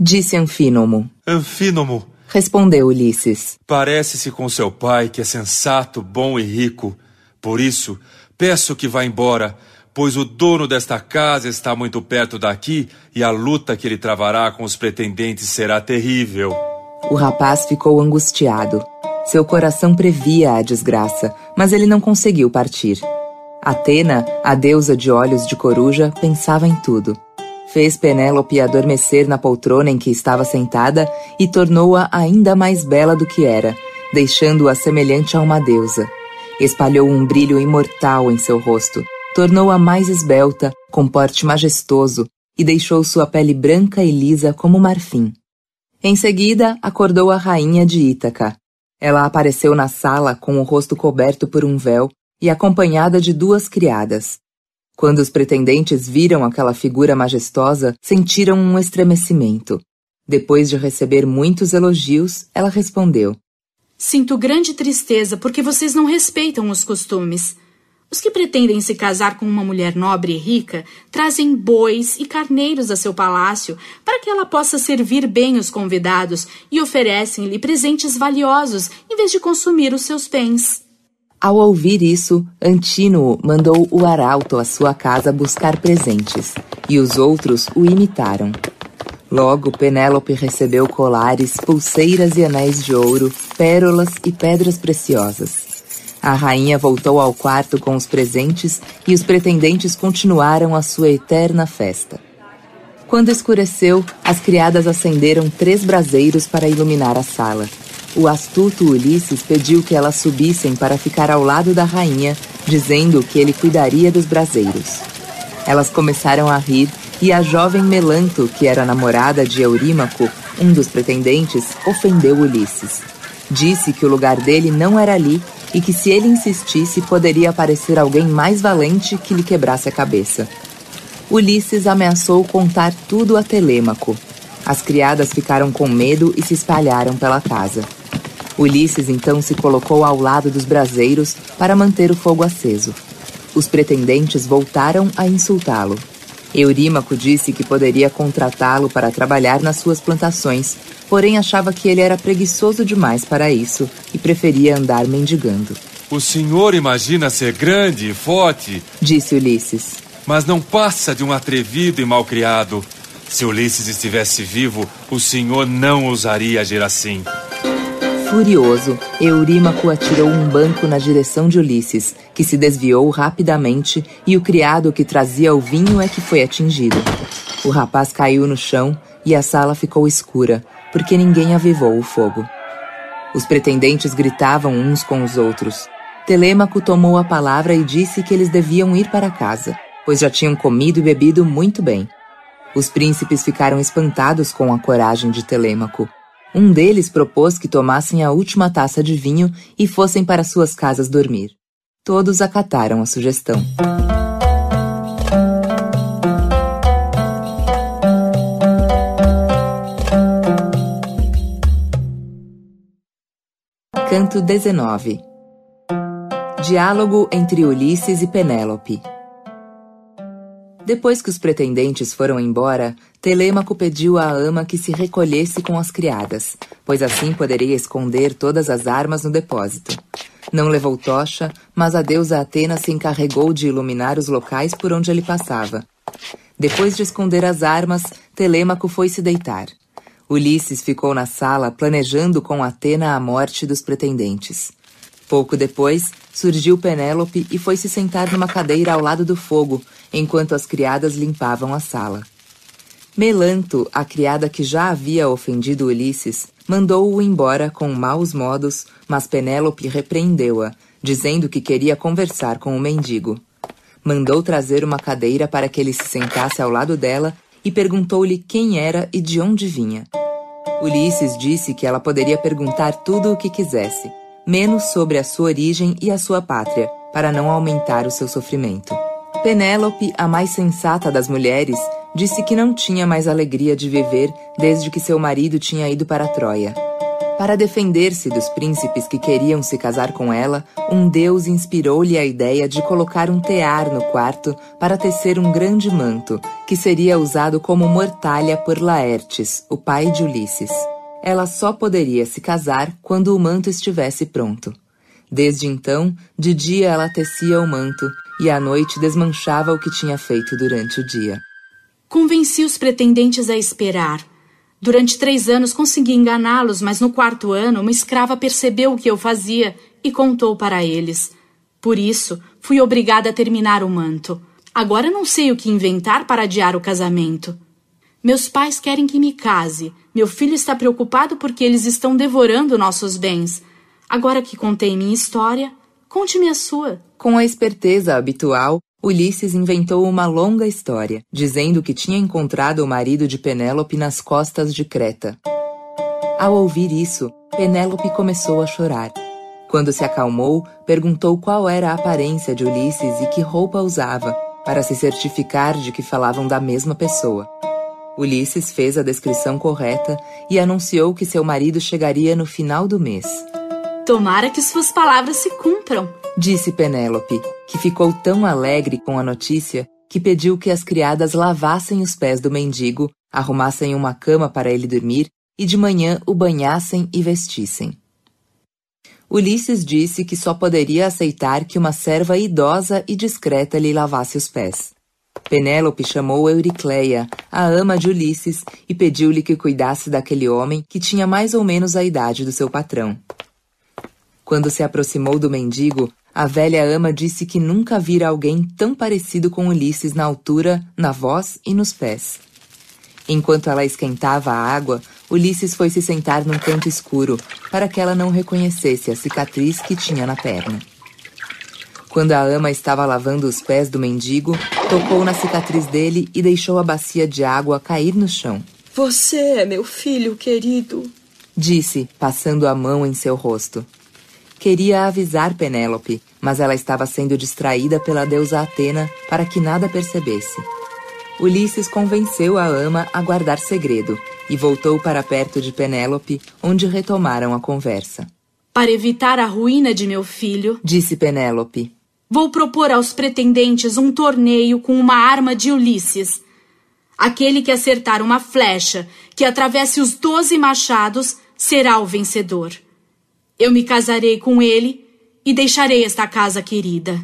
Disse Anfínomo. Anfínomo, Respondeu Ulisses. parece-se com seu pai que é sensato, bom e rico. Por isso, peço que vá embora, pois o dono desta casa está muito perto daqui e a luta que ele travará com os pretendentes será terrível. O rapaz ficou angustiado. Seu coração previa a desgraça, mas ele não conseguiu partir. Atena, a deusa de olhos de coruja, pensava em tudo. Fez Penélope adormecer na poltrona em que estava sentada e tornou-a ainda mais bela do que era, deixando-a semelhante a uma deusa. Espalhou um brilho imortal em seu rosto, tornou-a mais esbelta, com porte majestoso, e deixou sua pele branca e lisa como marfim. Em seguida, acordou a rainha de Ítaca. Ela apareceu na sala com o rosto coberto por um véu e acompanhada de duas criadas. Quando os pretendentes viram aquela figura majestosa, sentiram um estremecimento. Depois de receber muitos elogios, ela respondeu: Sinto grande tristeza porque vocês não respeitam os costumes. Os que pretendem se casar com uma mulher nobre e rica trazem bois e carneiros a seu palácio para que ela possa servir bem os convidados e oferecem-lhe presentes valiosos em vez de consumir os seus bens. Ao ouvir isso, Antínuo mandou o arauto à sua casa buscar presentes, e os outros o imitaram. Logo, Penélope recebeu colares, pulseiras e anéis de ouro, pérolas e pedras preciosas. A rainha voltou ao quarto com os presentes e os pretendentes continuaram a sua eterna festa. Quando escureceu, as criadas acenderam três braseiros para iluminar a sala. O astuto Ulisses pediu que elas subissem para ficar ao lado da rainha, dizendo que ele cuidaria dos braseiros. Elas começaram a rir e a jovem Melanto, que era namorada de Eurímaco, Um dos pretendentes ofendeu Ulisses. Disse que o lugar dele não era ali e que se ele insistisse poderia aparecer alguém mais valente que lhe quebrasse a cabeça. Ulisses ameaçou contar tudo a Telêmaco. As criadas ficaram com medo e se espalharam pela casa. Ulisses então se colocou ao lado dos braseiros para manter o fogo aceso. Os pretendentes voltaram a insultá-lo. Eurímaco disse que poderia contratá-lo para trabalhar nas suas plantações, porém achava que ele era preguiçoso demais para isso e preferia andar mendigando. O senhor imagina ser grande e forte, disse Ulisses, mas não passa de um atrevido e malcriado. Se Ulisses estivesse vivo, o senhor não ousaria agir assim. Furioso, Eurímaco atirou um banco na direção de Ulisses, que se desviou rapidamente, e o criado que trazia o vinho é que foi atingido. O rapaz caiu no chão e a sala ficou escura, porque ninguém avivou o fogo. Os pretendentes gritavam uns com os outros. Telêmaco tomou a palavra e disse que eles deviam ir para casa, pois já tinham comido e bebido muito bem. Os príncipes ficaram espantados com a coragem de Telêmaco um deles propôs que tomassem a última taça de vinho e fossem para suas casas dormir. Todos acataram a sugestão. Canto 19 Diálogo entre Ulisses e Penélope depois que os pretendentes foram embora, Telêmaco pediu à ama que se recolhesse com as criadas, pois assim poderia esconder todas as armas no depósito. Não levou tocha, mas a deusa Atena se encarregou de iluminar os locais por onde ele passava. Depois de esconder as armas, Telêmaco foi se deitar. Ulisses ficou na sala planejando com Atena a morte dos pretendentes. Pouco depois, surgiu Penélope e foi se sentar numa cadeira ao lado do fogo, enquanto as criadas limpavam a sala. Melanto, a criada que já havia ofendido Ulisses, mandou-o embora com maus modos, mas Penélope repreendeu-a, dizendo que queria conversar com o mendigo. Mandou trazer uma cadeira para que ele se sentasse ao lado dela e perguntou-lhe quem era e de onde vinha. Ulisses disse que ela poderia perguntar tudo o que quisesse, menos sobre a sua origem e a sua pátria, para não aumentar o seu sofrimento. Penélope, a mais sensata das mulheres, disse que não tinha mais alegria de viver desde que seu marido tinha ido para Troia. Para defender-se dos príncipes que queriam se casar com ela, um deus inspirou-lhe a ideia de colocar um tear no quarto para tecer um grande manto, que seria usado como mortalha por Laertes, o pai de Ulisses ela só poderia se casar quando o manto estivesse pronto. Desde então, de dia ela tecia o manto e à noite desmanchava o que tinha feito durante o dia. Convenci os pretendentes a esperar. Durante três anos consegui enganá-los, mas no quarto ano uma escrava percebeu o que eu fazia e contou para eles. Por isso, fui obrigada a terminar o manto. Agora não sei o que inventar para adiar o casamento. Meus pais querem que me case. Meu filho está preocupado porque eles estão devorando nossos bens. Agora que contei minha história, conte-me a sua. Com a esperteza habitual, Ulisses inventou uma longa história, dizendo que tinha encontrado o marido de Penélope nas costas de Creta. Ao ouvir isso, Penélope começou a chorar. Quando se acalmou, perguntou qual era a aparência de Ulisses e que roupa usava, para se certificar de que falavam da mesma pessoa. Ulisses fez a descrição correta e anunciou que seu marido chegaria no final do mês. Tomara que suas palavras se cumpram, disse Penélope, que ficou tão alegre com a notícia que pediu que as criadas lavassem os pés do mendigo, arrumassem uma cama para ele dormir e de manhã o banhassem e vestissem. Ulisses disse que só poderia aceitar que uma serva idosa e discreta lhe lavasse os pés. Penélope chamou Euricleia, a ama de Ulisses, e pediu-lhe que cuidasse daquele homem que tinha mais ou menos a idade do seu patrão. Quando se aproximou do mendigo, a velha ama disse que nunca vira alguém tão parecido com Ulisses na altura, na voz e nos pés. Enquanto ela esquentava a água, Ulisses foi se sentar num canto escuro, para que ela não reconhecesse a cicatriz que tinha na perna. Quando a ama estava lavando os pés do mendigo, tocou na cicatriz dele e deixou a bacia de água cair no chão. Você é meu filho querido, disse, passando a mão em seu rosto. Queria avisar Penélope, mas ela estava sendo distraída pela deusa Atena para que nada percebesse. Ulisses convenceu a ama a guardar segredo e voltou para perto de Penélope, onde retomaram a conversa. Para evitar a ruína de meu filho, disse Penélope, vou propor aos pretendentes um torneio com uma arma de Ulisses. Aquele que acertar uma flecha que atravesse os doze machados será o vencedor. Eu me casarei com ele e deixarei esta casa querida.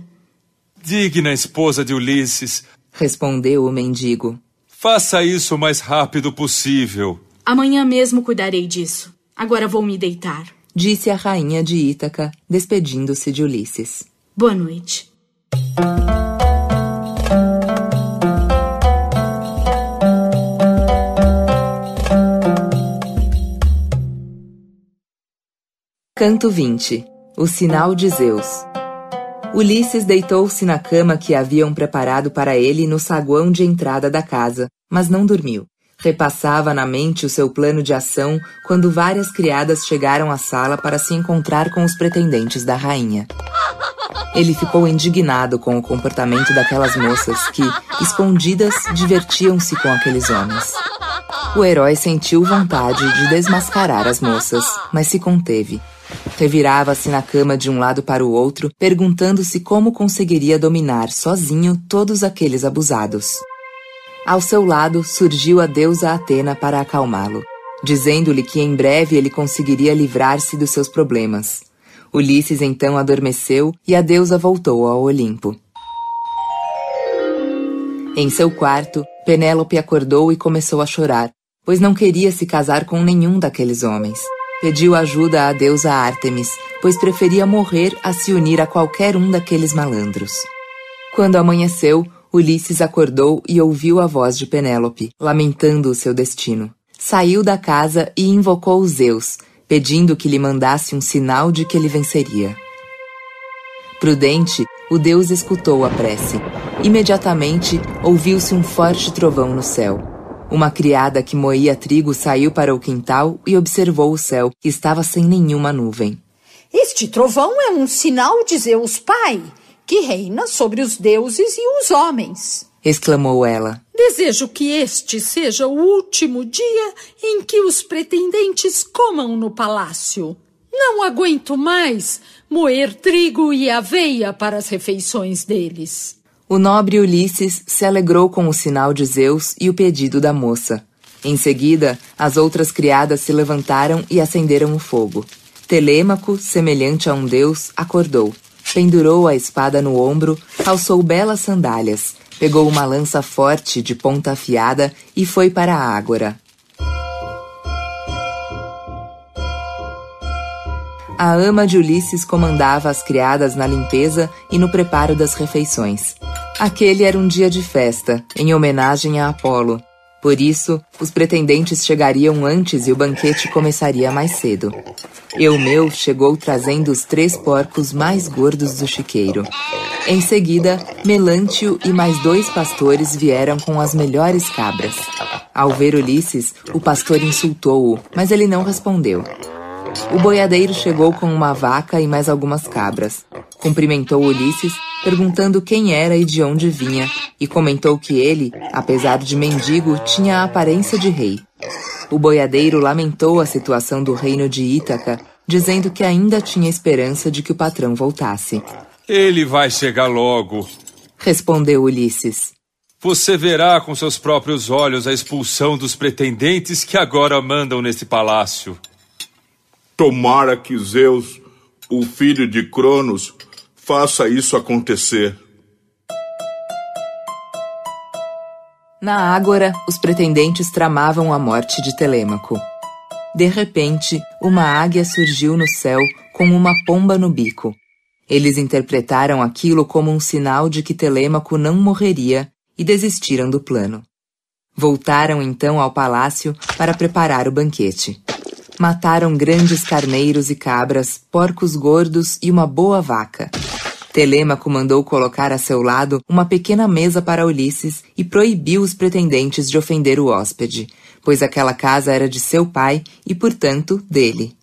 Digna esposa de Ulisses, respondeu o mendigo. Faça isso o mais rápido possível. Amanhã mesmo cuidarei disso. Agora vou me deitar. Disse a rainha de Ítaca, despedindo-se de Ulisses. Boa noite. Canto 20 O sinal de Zeus Ulisses deitou-se na cama que haviam preparado para ele no saguão de entrada da casa, mas não dormiu. Repassava na mente o seu plano de ação quando várias criadas chegaram à sala para se encontrar com os pretendentes da rainha. Ele ficou indignado com o comportamento daquelas moças que, escondidas, divertiam-se com aqueles homens. O herói sentiu vontade de desmascarar as moças, mas se conteve. Revirava-se na cama de um lado para o outro, perguntando-se como conseguiria dominar sozinho todos aqueles abusados. Ao seu lado surgiu a deusa Atena para acalmá-lo, dizendo-lhe que em breve ele conseguiria livrar-se dos seus problemas. Ulisses então adormeceu e a deusa voltou ao Olimpo. Em seu quarto, Penélope acordou e começou a chorar, pois não queria se casar com nenhum daqueles homens. Pediu ajuda à deusa Ártemis, pois preferia morrer a se unir a qualquer um daqueles malandros. Quando amanheceu, Ulisses acordou e ouviu a voz de Penélope, lamentando o seu destino. Saiu da casa e invocou Zeus, pedindo que lhe mandasse um sinal de que ele venceria. Prudente, o deus escutou a prece. Imediatamente ouviu-se um forte trovão no céu. Uma criada que moía trigo saiu para o quintal e observou o céu, que estava sem nenhuma nuvem. Este trovão é um sinal de Zeus Pai, que reina sobre os deuses e os homens. exclamou ela. Desejo que este seja o último dia em que os pretendentes comam no palácio. Não aguento mais moer trigo e aveia para as refeições deles. O nobre Ulisses se alegrou com o sinal de Zeus e o pedido da moça. Em seguida, as outras criadas se levantaram e acenderam o fogo. Telêmaco, semelhante a um deus, acordou. Pendurou a espada no ombro, calçou belas sandálias, pegou uma lança forte de ponta afiada e foi para a ágora. A ama de Ulisses comandava as criadas na limpeza e no preparo das refeições. Aquele era um dia de festa, em homenagem a Apolo. Por isso, os pretendentes chegariam antes e o banquete começaria mais cedo. Eumeu chegou trazendo os três porcos mais gordos do chiqueiro. Em seguida, Melântio e mais dois pastores vieram com as melhores cabras. Ao ver Ulisses, o pastor insultou-o, mas ele não respondeu. O boiadeiro chegou com uma vaca e mais algumas cabras. Cumprimentou Ulisses, perguntando quem era e de onde vinha, e comentou que ele, apesar de mendigo, tinha a aparência de rei. O boiadeiro lamentou a situação do reino de Ítaca, dizendo que ainda tinha esperança de que o patrão voltasse. Ele vai chegar logo, respondeu Ulisses. Você verá com seus próprios olhos a expulsão dos pretendentes que agora mandam nesse palácio. Tomara que Zeus, o filho de Cronos, faça isso acontecer. Na Ágora, os pretendentes tramavam a morte de Telêmaco. De repente, uma águia surgiu no céu com uma pomba no bico. Eles interpretaram aquilo como um sinal de que Telêmaco não morreria e desistiram do plano. Voltaram então ao palácio para preparar o banquete. Mataram grandes carneiros e cabras, porcos gordos e uma boa vaca. Telêmaco mandou colocar a seu lado uma pequena mesa para Ulisses e proibiu os pretendentes de ofender o hóspede, pois aquela casa era de seu pai e, portanto, dele.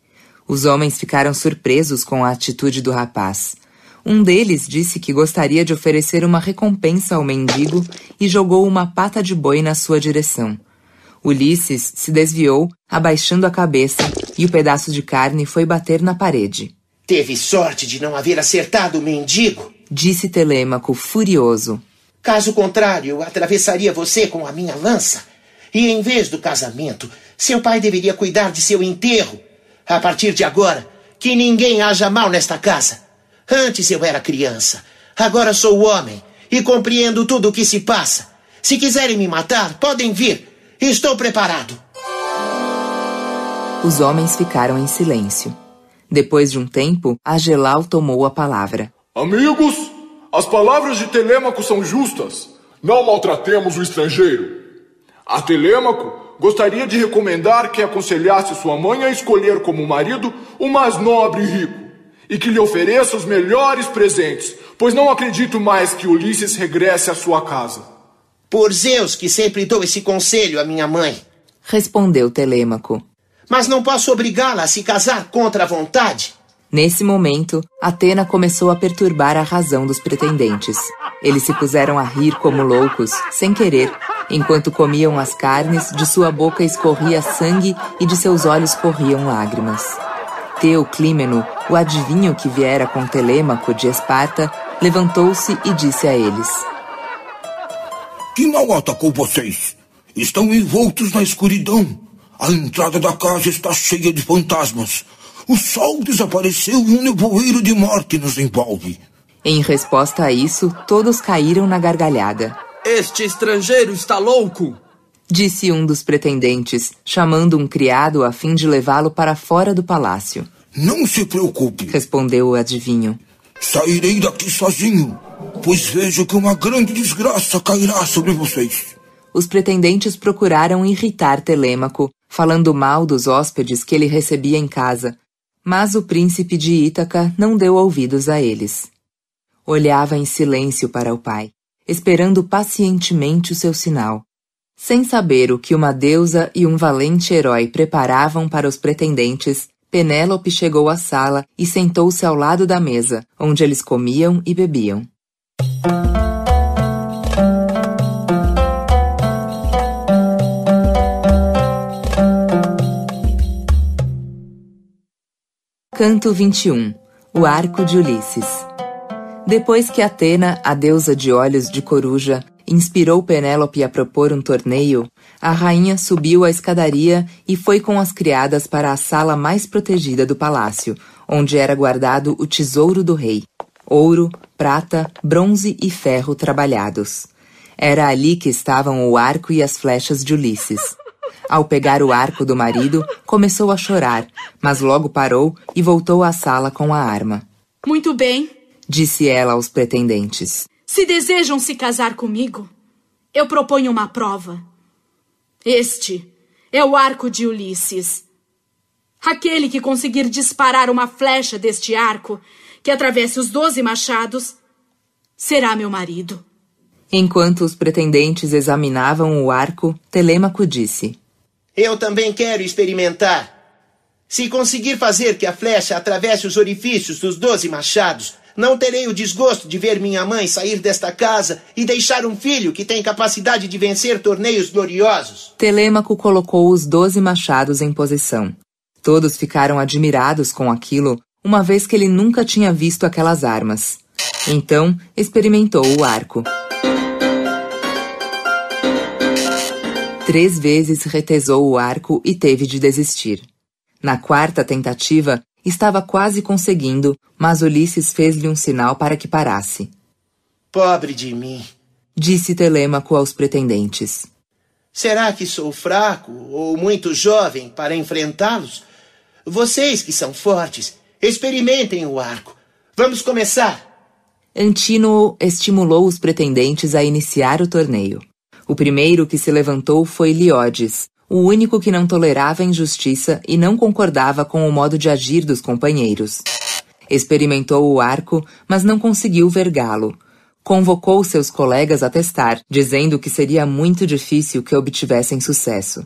Os homens ficaram surpresos com a atitude do rapaz. Um deles disse que gostaria de oferecer uma recompensa ao mendigo e jogou uma pata de boi na sua direção. Ulisses se desviou, abaixando a cabeça, e o pedaço de carne foi bater na parede. Teve sorte de não haver acertado o mendigo, disse Telêmaco, furioso. Caso contrário, eu atravessaria você com a minha lança. E em vez do casamento, seu pai deveria cuidar de seu enterro. A partir de agora, que ninguém haja mal nesta casa. Antes eu era criança, agora sou homem e compreendo tudo o que se passa. Se quiserem me matar, podem vir. Estou preparado. Os homens ficaram em silêncio. Depois de um tempo, Agelau tomou a palavra. Amigos, as palavras de Telêmaco são justas. Não maltratemos o estrangeiro. A Telêmaco gostaria de recomendar que aconselhasse sua mãe a escolher como marido o mais nobre e rico, e que lhe ofereça os melhores presentes, pois não acredito mais que Ulisses regresse à sua casa. Por Zeus que sempre dou esse conselho à minha mãe. Respondeu Telêmaco. Mas não posso obrigá-la a se casar contra a vontade. Nesse momento, Atena começou a perturbar a razão dos pretendentes. Eles se puseram a rir como loucos, sem querer, enquanto comiam as carnes, de sua boca escorria sangue e de seus olhos corriam lágrimas. Teoclímeno, o adivinho que viera com Telêmaco de Esparta, levantou-se e disse a eles: Que mal atacou vocês? Estão envoltos na escuridão. A entrada da casa está cheia de fantasmas. O sol desapareceu e um nevoeiro de morte nos envolve. Em resposta a isso, todos caíram na gargalhada. Este estrangeiro está louco! Disse um dos pretendentes, chamando um criado a fim de levá-lo para fora do palácio. Não se preocupe, respondeu o adivinho. Sairei daqui sozinho, pois vejo que uma grande desgraça cairá sobre vocês. Os pretendentes procuraram irritar Telêmaco, falando mal dos hóspedes que ele recebia em casa, mas o príncipe de Ítaca não deu ouvidos a eles. Olhava em silêncio para o pai, esperando pacientemente o seu sinal. Sem saber o que uma deusa e um valente herói preparavam para os pretendentes, Penélope chegou à sala e sentou-se ao lado da mesa, onde eles comiam e bebiam. Canto 21 O Arco de Ulisses. Depois que Atena, a deusa de olhos de coruja, inspirou Penélope a propor um torneio, a rainha subiu a escadaria e foi com as criadas para a sala mais protegida do palácio, onde era guardado o tesouro do rei: ouro, prata, bronze e ferro trabalhados. Era ali que estavam o arco e as flechas de Ulisses. Ao pegar o arco do marido, começou a chorar, mas logo parou e voltou à sala com a arma. Muito bem, disse ela aos pretendentes. Se desejam se casar comigo, eu proponho uma prova. Este é o arco de Ulisses. Aquele que conseguir disparar uma flecha deste arco, que atravesse os doze machados, será meu marido. Enquanto os pretendentes examinavam o arco, Telêmaco disse: eu também quero experimentar. Se conseguir fazer que a flecha atravesse os orifícios dos doze machados, não terei o desgosto de ver minha mãe sair desta casa e deixar um filho que tem capacidade de vencer torneios gloriosos. Telêmaco colocou os doze machados em posição. Todos ficaram admirados com aquilo, uma vez que ele nunca tinha visto aquelas armas. Então, experimentou o arco. Três vezes retesou o arco e teve de desistir. Na quarta tentativa, estava quase conseguindo, mas Ulisses fez-lhe um sinal para que parasse. Pobre de mim, disse Telêmaco aos pretendentes. Será que sou fraco ou muito jovem para enfrentá-los? Vocês que são fortes, experimentem o arco. Vamos começar. Antínuo estimulou os pretendentes a iniciar o torneio. O primeiro que se levantou foi Liodes, o único que não tolerava injustiça e não concordava com o modo de agir dos companheiros. Experimentou o arco, mas não conseguiu vergá-lo. Convocou seus colegas a testar, dizendo que seria muito difícil que obtivessem sucesso.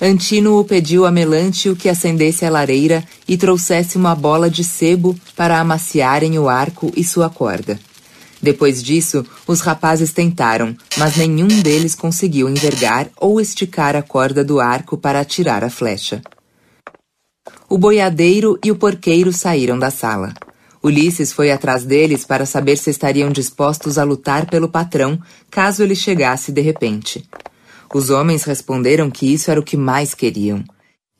Antínuo pediu a Melântio que acendesse a lareira e trouxesse uma bola de sebo para amaciarem o arco e sua corda. Depois disso, os rapazes tentaram, mas nenhum deles conseguiu envergar ou esticar a corda do arco para atirar a flecha. O boiadeiro e o porqueiro saíram da sala. Ulisses foi atrás deles para saber se estariam dispostos a lutar pelo patrão caso ele chegasse de repente. Os homens responderam que isso era o que mais queriam.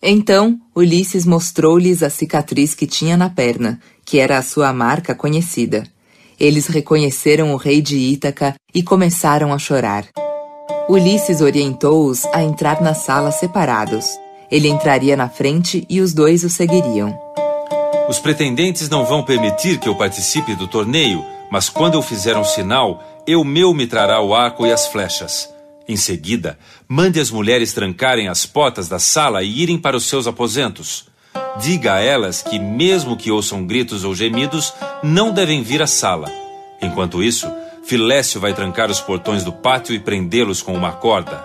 Então, Ulisses mostrou-lhes a cicatriz que tinha na perna, que era a sua marca conhecida. Eles reconheceram o rei de Ítaca e começaram a chorar. Ulisses orientou-os a entrar na sala separados. Ele entraria na frente e os dois o seguiriam. Os pretendentes não vão permitir que eu participe do torneio, mas quando eu fizer um sinal, eu meu me trará o arco e as flechas. Em seguida, mande as mulheres trancarem as portas da sala e irem para os seus aposentos. Diga a elas que, mesmo que ouçam gritos ou gemidos, não devem vir à sala. Enquanto isso, Filécio vai trancar os portões do pátio e prendê-los com uma corda.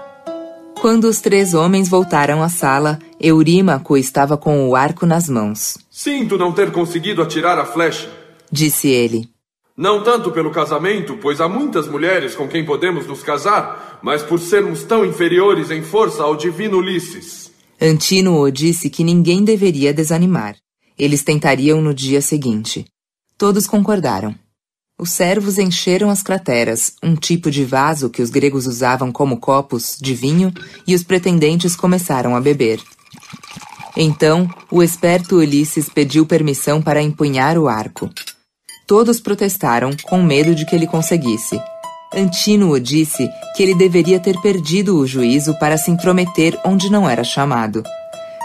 Quando os três homens voltaram à sala, Eurímaco estava com o arco nas mãos. Sinto não ter conseguido atirar a flecha, disse ele. Não tanto pelo casamento, pois há muitas mulheres com quem podemos nos casar, mas por sermos tão inferiores em força ao divino Ulisses. Antínuo disse que ninguém deveria desanimar. Eles tentariam no dia seguinte. Todos concordaram. Os servos encheram as crateras, um tipo de vaso que os gregos usavam como copos de vinho, e os pretendentes começaram a beber. Então, o esperto Ulisses pediu permissão para empunhar o arco. Todos protestaram, com medo de que ele conseguisse. Antínuo disse que ele deveria ter perdido o juízo para se intrometer onde não era chamado.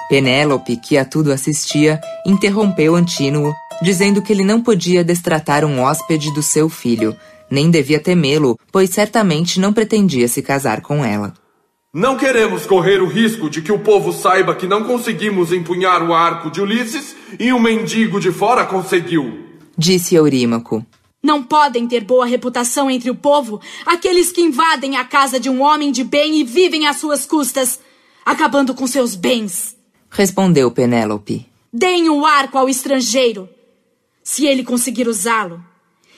Penélope, que a tudo assistia, interrompeu Antínuo, dizendo que ele não podia destratar um hóspede do seu filho, nem devia temê-lo, pois certamente não pretendia se casar com ela. Não queremos correr o risco de que o povo saiba que não conseguimos empunhar o arco de Ulisses e um mendigo de fora conseguiu disse Eurímaco. Não podem ter boa reputação entre o povo aqueles que invadem a casa de um homem de bem e vivem às suas custas, acabando com seus bens. Respondeu Penélope. Deem o arco ao estrangeiro. Se ele conseguir usá-lo,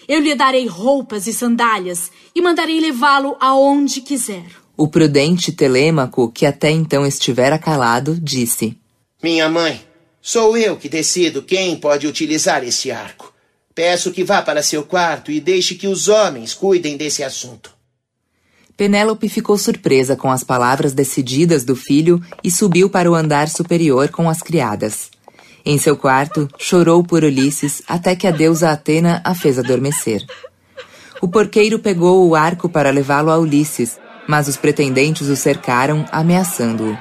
eu lhe darei roupas e sandálias e mandarei levá-lo aonde quiser. O prudente Telêmaco, que até então estivera calado, disse: Minha mãe, sou eu que decido quem pode utilizar esse arco. Peço que vá para seu quarto e deixe que os homens cuidem desse assunto. Penélope ficou surpresa com as palavras decididas do filho e subiu para o andar superior com as criadas. Em seu quarto, chorou por Ulisses até que a deusa Atena a fez adormecer. O porqueiro pegou o arco para levá-lo a Ulisses, mas os pretendentes o cercaram, ameaçando-o.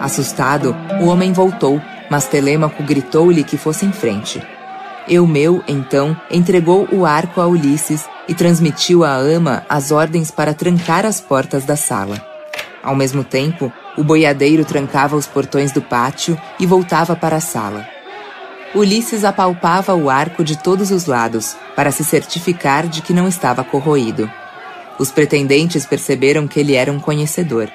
Assustado, o homem voltou, mas Telêmaco gritou-lhe que fosse em frente. Eumeu, então, entregou o arco a Ulisses e transmitiu à ama as ordens para trancar as portas da sala. Ao mesmo tempo, o boiadeiro trancava os portões do pátio e voltava para a sala. Ulisses apalpava o arco de todos os lados para se certificar de que não estava corroído. Os pretendentes perceberam que ele era um conhecedor.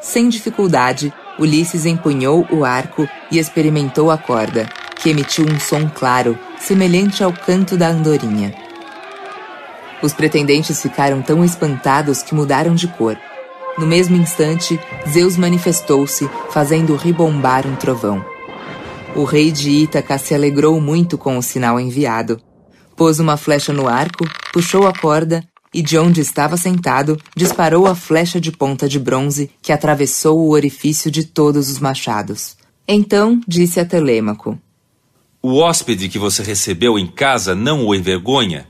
Sem dificuldade, Ulisses empunhou o arco e experimentou a corda, que emitiu um som claro, semelhante ao canto da andorinha. Os pretendentes ficaram tão espantados que mudaram de cor. No mesmo instante, Zeus manifestou-se, fazendo ribombar um trovão. O rei de Ítaca se alegrou muito com o sinal enviado. Pôs uma flecha no arco, puxou a corda e, de onde estava sentado, disparou a flecha de ponta de bronze que atravessou o orifício de todos os machados. Então disse a Telêmaco: o hóspede que você recebeu em casa não o envergonha?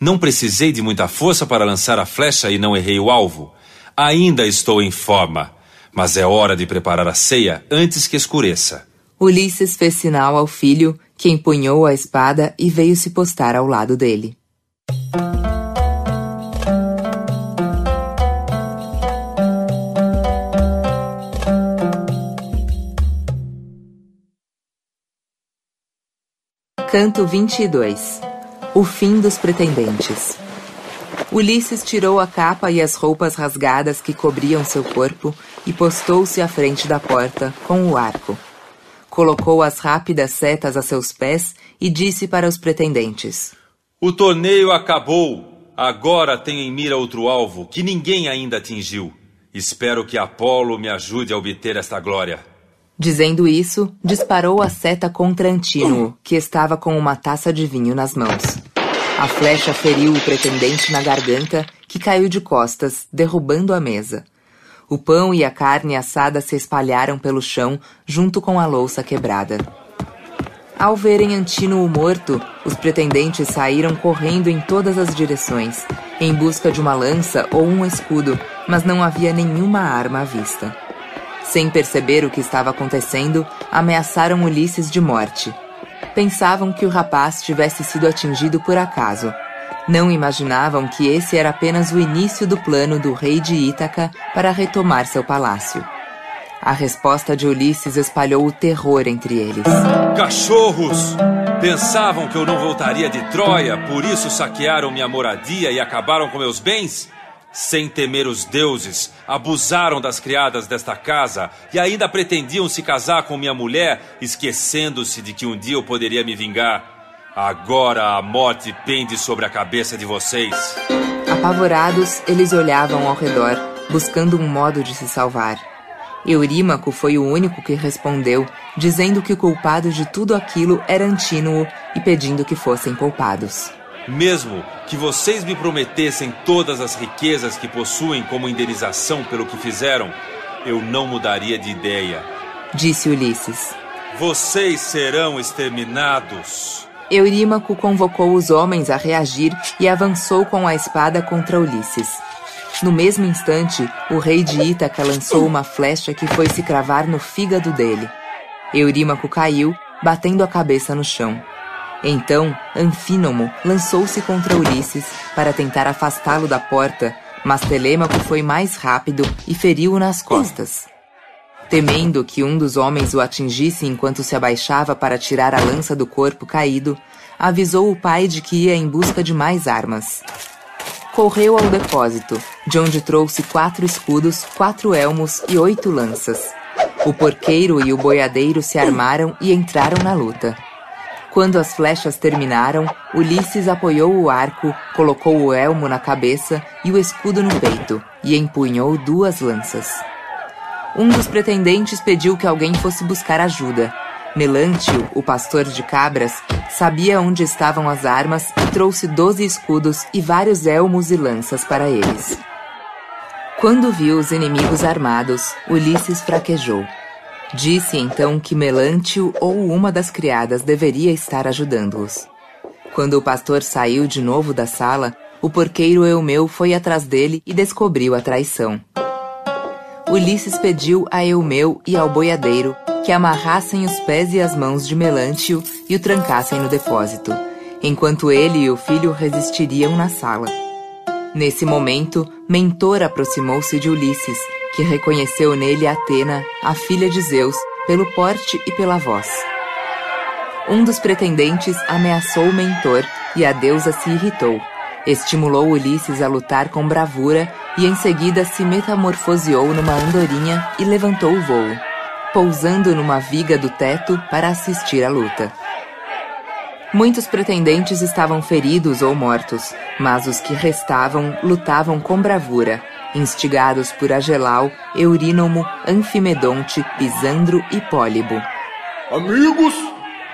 Não precisei de muita força para lançar a flecha e não errei o alvo. Ainda estou em forma, mas é hora de preparar a ceia antes que escureça. Ulisses fez sinal ao filho, que empunhou a espada e veio se postar ao lado dele. Canto 22 O fim dos pretendentes. Ulisses tirou a capa e as roupas rasgadas que cobriam seu corpo, e postou-se à frente da porta com o arco. Colocou as rápidas setas a seus pés e disse para os pretendentes: O torneio acabou. Agora tenho em mira outro alvo que ninguém ainda atingiu. Espero que Apolo me ajude a obter esta glória. Dizendo isso, disparou a seta contra Antínuo, que estava com uma taça de vinho nas mãos. A flecha feriu o pretendente na garganta, que caiu de costas, derrubando a mesa. O pão e a carne assada se espalharam pelo chão, junto com a louça quebrada. Ao verem Antínuo morto, os pretendentes saíram correndo em todas as direções, em busca de uma lança ou um escudo, mas não havia nenhuma arma à vista. Sem perceber o que estava acontecendo, ameaçaram Ulisses de morte. Pensavam que o rapaz tivesse sido atingido por acaso. Não imaginavam que esse era apenas o início do plano do rei de Ítaca para retomar seu palácio. A resposta de Ulisses espalhou o terror entre eles. Cachorros! Pensavam que eu não voltaria de Troia, por isso saquearam minha moradia e acabaram com meus bens? Sem temer os deuses, abusaram das criadas desta casa e ainda pretendiam se casar com minha mulher, esquecendo-se de que um dia eu poderia me vingar. Agora a morte pende sobre a cabeça de vocês. Apavorados, eles olhavam ao redor, buscando um modo de se salvar. Eurímaco foi o único que respondeu, dizendo que o culpado de tudo aquilo era Antínuo e pedindo que fossem poupados. Mesmo que vocês me prometessem todas as riquezas que possuem como indenização pelo que fizeram, eu não mudaria de ideia. Disse Ulisses. Vocês serão exterminados. Eurímaco convocou os homens a reagir e avançou com a espada contra Ulisses. No mesmo instante, o rei de Ítaca lançou uma flecha que foi se cravar no fígado dele. Eurímaco caiu, batendo a cabeça no chão. Então, Anfínomo lançou-se contra Ulisses para tentar afastá-lo da porta, mas Telêmaco foi mais rápido e feriu-o nas costas. Temendo que um dos homens o atingisse enquanto se abaixava para tirar a lança do corpo caído, avisou o pai de que ia em busca de mais armas correu ao depósito, de onde trouxe quatro escudos, quatro elmos e oito lanças. O porqueiro e o boiadeiro se armaram e entraram na luta. Quando as flechas terminaram, Ulisses apoiou o arco, colocou o elmo na cabeça e o escudo no peito, e empunhou duas lanças. Um dos pretendentes pediu que alguém fosse buscar ajuda, Melantio, o pastor de cabras, sabia onde estavam as armas e trouxe doze escudos e vários elmos e lanças para eles. Quando viu os inimigos armados, Ulisses fraquejou. Disse então que Melantio ou uma das criadas deveria estar ajudando-os. Quando o pastor saiu de novo da sala, o porqueiro Eumeu foi atrás dele e descobriu a traição. Ulisses pediu a Eumeu e ao boiadeiro que amarrassem os pés e as mãos de Melantio e o trancassem no depósito, enquanto ele e o filho resistiriam na sala. Nesse momento, Mentor aproximou-se de Ulisses, que reconheceu nele Atena, a filha de Zeus, pelo porte e pela voz. Um dos pretendentes ameaçou Mentor e a deusa se irritou. Estimulou Ulisses a lutar com bravura e em seguida se metamorfoseou numa andorinha e levantou o voo pousando numa viga do teto para assistir à luta. Muitos pretendentes estavam feridos ou mortos, mas os que restavam lutavam com bravura, instigados por Agelau, Eurínomo, Anfimedonte, Pisandro e Pólibo. Amigos!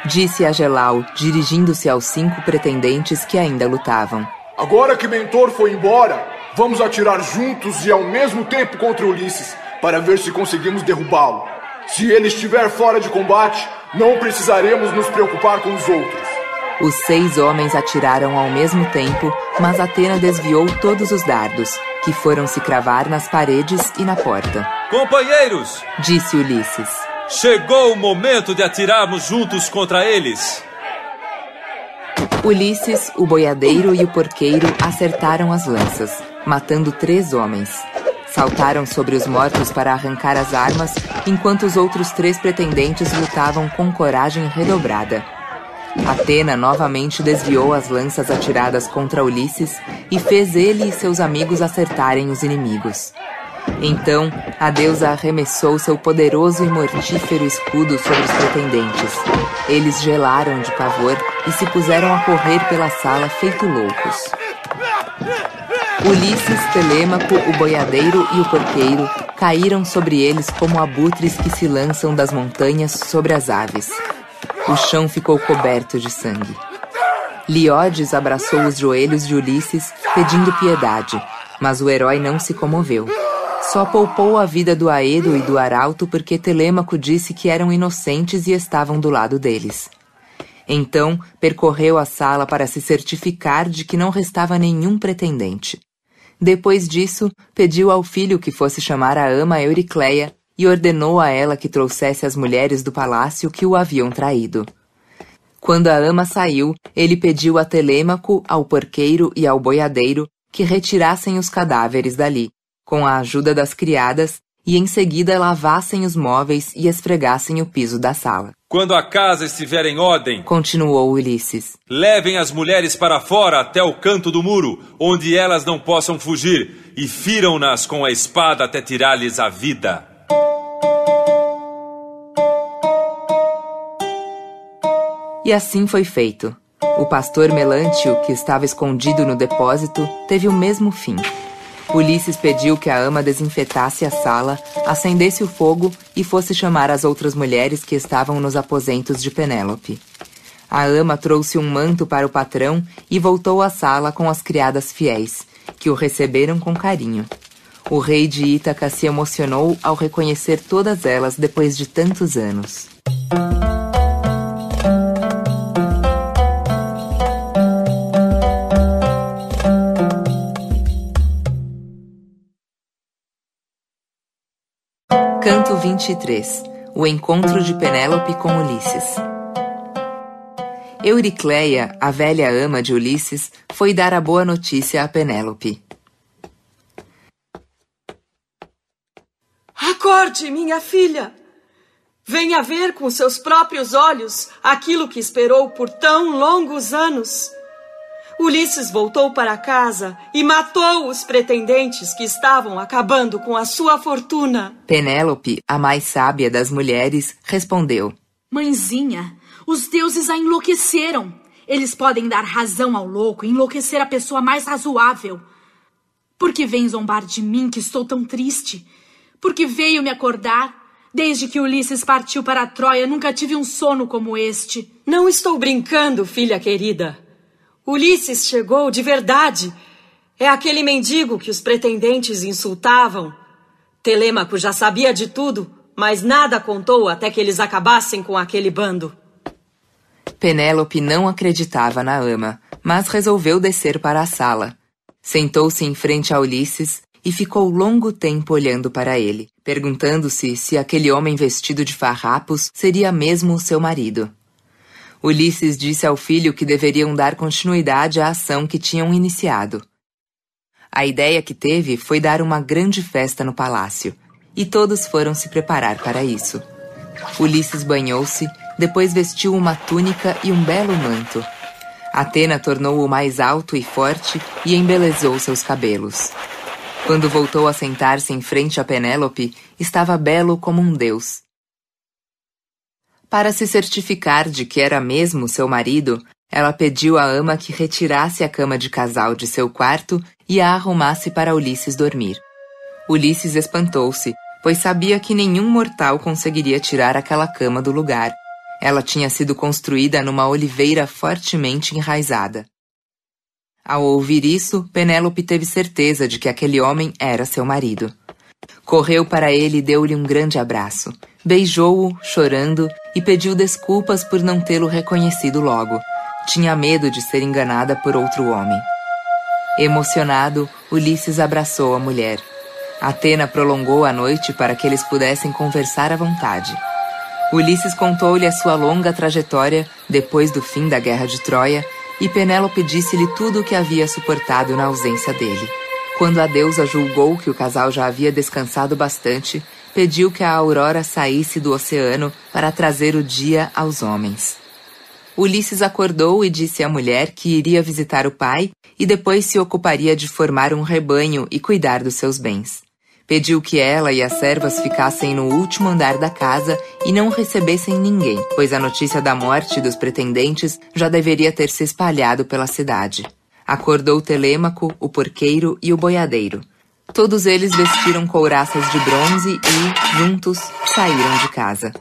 Disse Agelau, dirigindo-se aos cinco pretendentes que ainda lutavam. Agora que Mentor foi embora, vamos atirar juntos e ao mesmo tempo contra Ulisses, para ver se conseguimos derrubá-lo. Se ele estiver fora de combate, não precisaremos nos preocupar com os outros. Os seis homens atiraram ao mesmo tempo, mas Atena desviou todos os dardos, que foram se cravar nas paredes e na porta. Companheiros! Disse Ulisses. Chegou o momento de atirarmos juntos contra eles. Ulisses, o boiadeiro e o porqueiro acertaram as lanças, matando três homens saltaram sobre os mortos para arrancar as armas, enquanto os outros três pretendentes lutavam com coragem redobrada. Atena novamente desviou as lanças atiradas contra Ulisses e fez ele e seus amigos acertarem os inimigos. Então, a deusa arremessou seu poderoso e mortífero escudo sobre os pretendentes. Eles gelaram de pavor e se puseram a correr pela sala feito loucos. Ulisses, Telêmaco, o boiadeiro e o porqueiro caíram sobre eles como abutres que se lançam das montanhas sobre as aves. O chão ficou coberto de sangue. Liodes abraçou os joelhos de Ulisses, pedindo piedade, mas o herói não se comoveu. Só poupou a vida do Aedo e do Arauto porque Telêmaco disse que eram inocentes e estavam do lado deles. Então percorreu a sala para se certificar de que não restava nenhum pretendente. Depois disso, pediu ao filho que fosse chamar a ama Euricleia e ordenou a ela que trouxesse as mulheres do palácio que o haviam traído. Quando a ama saiu, ele pediu a Telêmaco, ao porqueiro e ao boiadeiro que retirassem os cadáveres dali, com a ajuda das criadas, e em seguida lavassem os móveis e esfregassem o piso da sala. Quando a casa estiver em ordem, continuou Ulisses, levem as mulheres para fora até o canto do muro, onde elas não possam fugir, e firam-nas com a espada até tirar-lhes a vida. E assim foi feito. O pastor Melantio, que estava escondido no depósito, teve o mesmo fim. Ulisses pediu que a ama desinfetasse a sala, acendesse o fogo e fosse chamar as outras mulheres que estavam nos aposentos de Penélope. A ama trouxe um manto para o patrão e voltou à sala com as criadas fiéis, que o receberam com carinho. O rei de Ítaca se emocionou ao reconhecer todas elas depois de tantos anos. Canto 23 O encontro de Penélope com Ulisses. Euricleia, a velha ama de Ulisses, foi dar a boa notícia a Penélope. Acorde, minha filha! Venha ver com seus próprios olhos aquilo que esperou por tão longos anos. Ulisses voltou para casa e matou os pretendentes que estavam acabando com a sua fortuna. Penélope, a mais sábia das mulheres, respondeu: Mãezinha, os deuses a enlouqueceram. Eles podem dar razão ao louco e enlouquecer a pessoa mais razoável. Por que vem zombar de mim que estou tão triste? Porque veio me acordar? Desde que Ulisses partiu para a Troia, nunca tive um sono como este. Não estou brincando, filha querida. Ulisses chegou de verdade. É aquele mendigo que os pretendentes insultavam. Telêmaco já sabia de tudo, mas nada contou até que eles acabassem com aquele bando. Penélope não acreditava na ama, mas resolveu descer para a sala. Sentou-se em frente a Ulisses e ficou longo tempo olhando para ele, perguntando-se se aquele homem vestido de farrapos seria mesmo seu marido. Ulisses disse ao filho que deveriam dar continuidade à ação que tinham iniciado. A ideia que teve foi dar uma grande festa no palácio, e todos foram se preparar para isso. Ulisses banhou-se, depois vestiu uma túnica e um belo manto. Atena tornou-o mais alto e forte e embelezou seus cabelos. Quando voltou a sentar-se em frente a Penélope, estava belo como um deus. Para se certificar de que era mesmo seu marido, ela pediu à ama que retirasse a cama de casal de seu quarto e a arrumasse para Ulisses dormir. Ulisses espantou-se, pois sabia que nenhum mortal conseguiria tirar aquela cama do lugar. Ela tinha sido construída numa oliveira fortemente enraizada. Ao ouvir isso, Penélope teve certeza de que aquele homem era seu marido. Correu para ele e deu-lhe um grande abraço. Beijou-o, chorando, e pediu desculpas por não tê-lo reconhecido logo. Tinha medo de ser enganada por outro homem. Emocionado, Ulisses abraçou a mulher. Atena prolongou a noite para que eles pudessem conversar à vontade. Ulisses contou-lhe a sua longa trajetória depois do fim da guerra de Troia e Penélope disse-lhe tudo o que havia suportado na ausência dele. Quando a deusa julgou que o casal já havia descansado bastante, pediu que a aurora saísse do oceano para trazer o dia aos homens. Ulisses acordou e disse à mulher que iria visitar o pai e depois se ocuparia de formar um rebanho e cuidar dos seus bens. Pediu que ela e as servas ficassem no último andar da casa e não recebessem ninguém, pois a notícia da morte dos pretendentes já deveria ter se espalhado pela cidade. Acordou Telêmaco, o porqueiro e o boiadeiro. Todos eles vestiram couraças de bronze e, juntos, saíram de casa.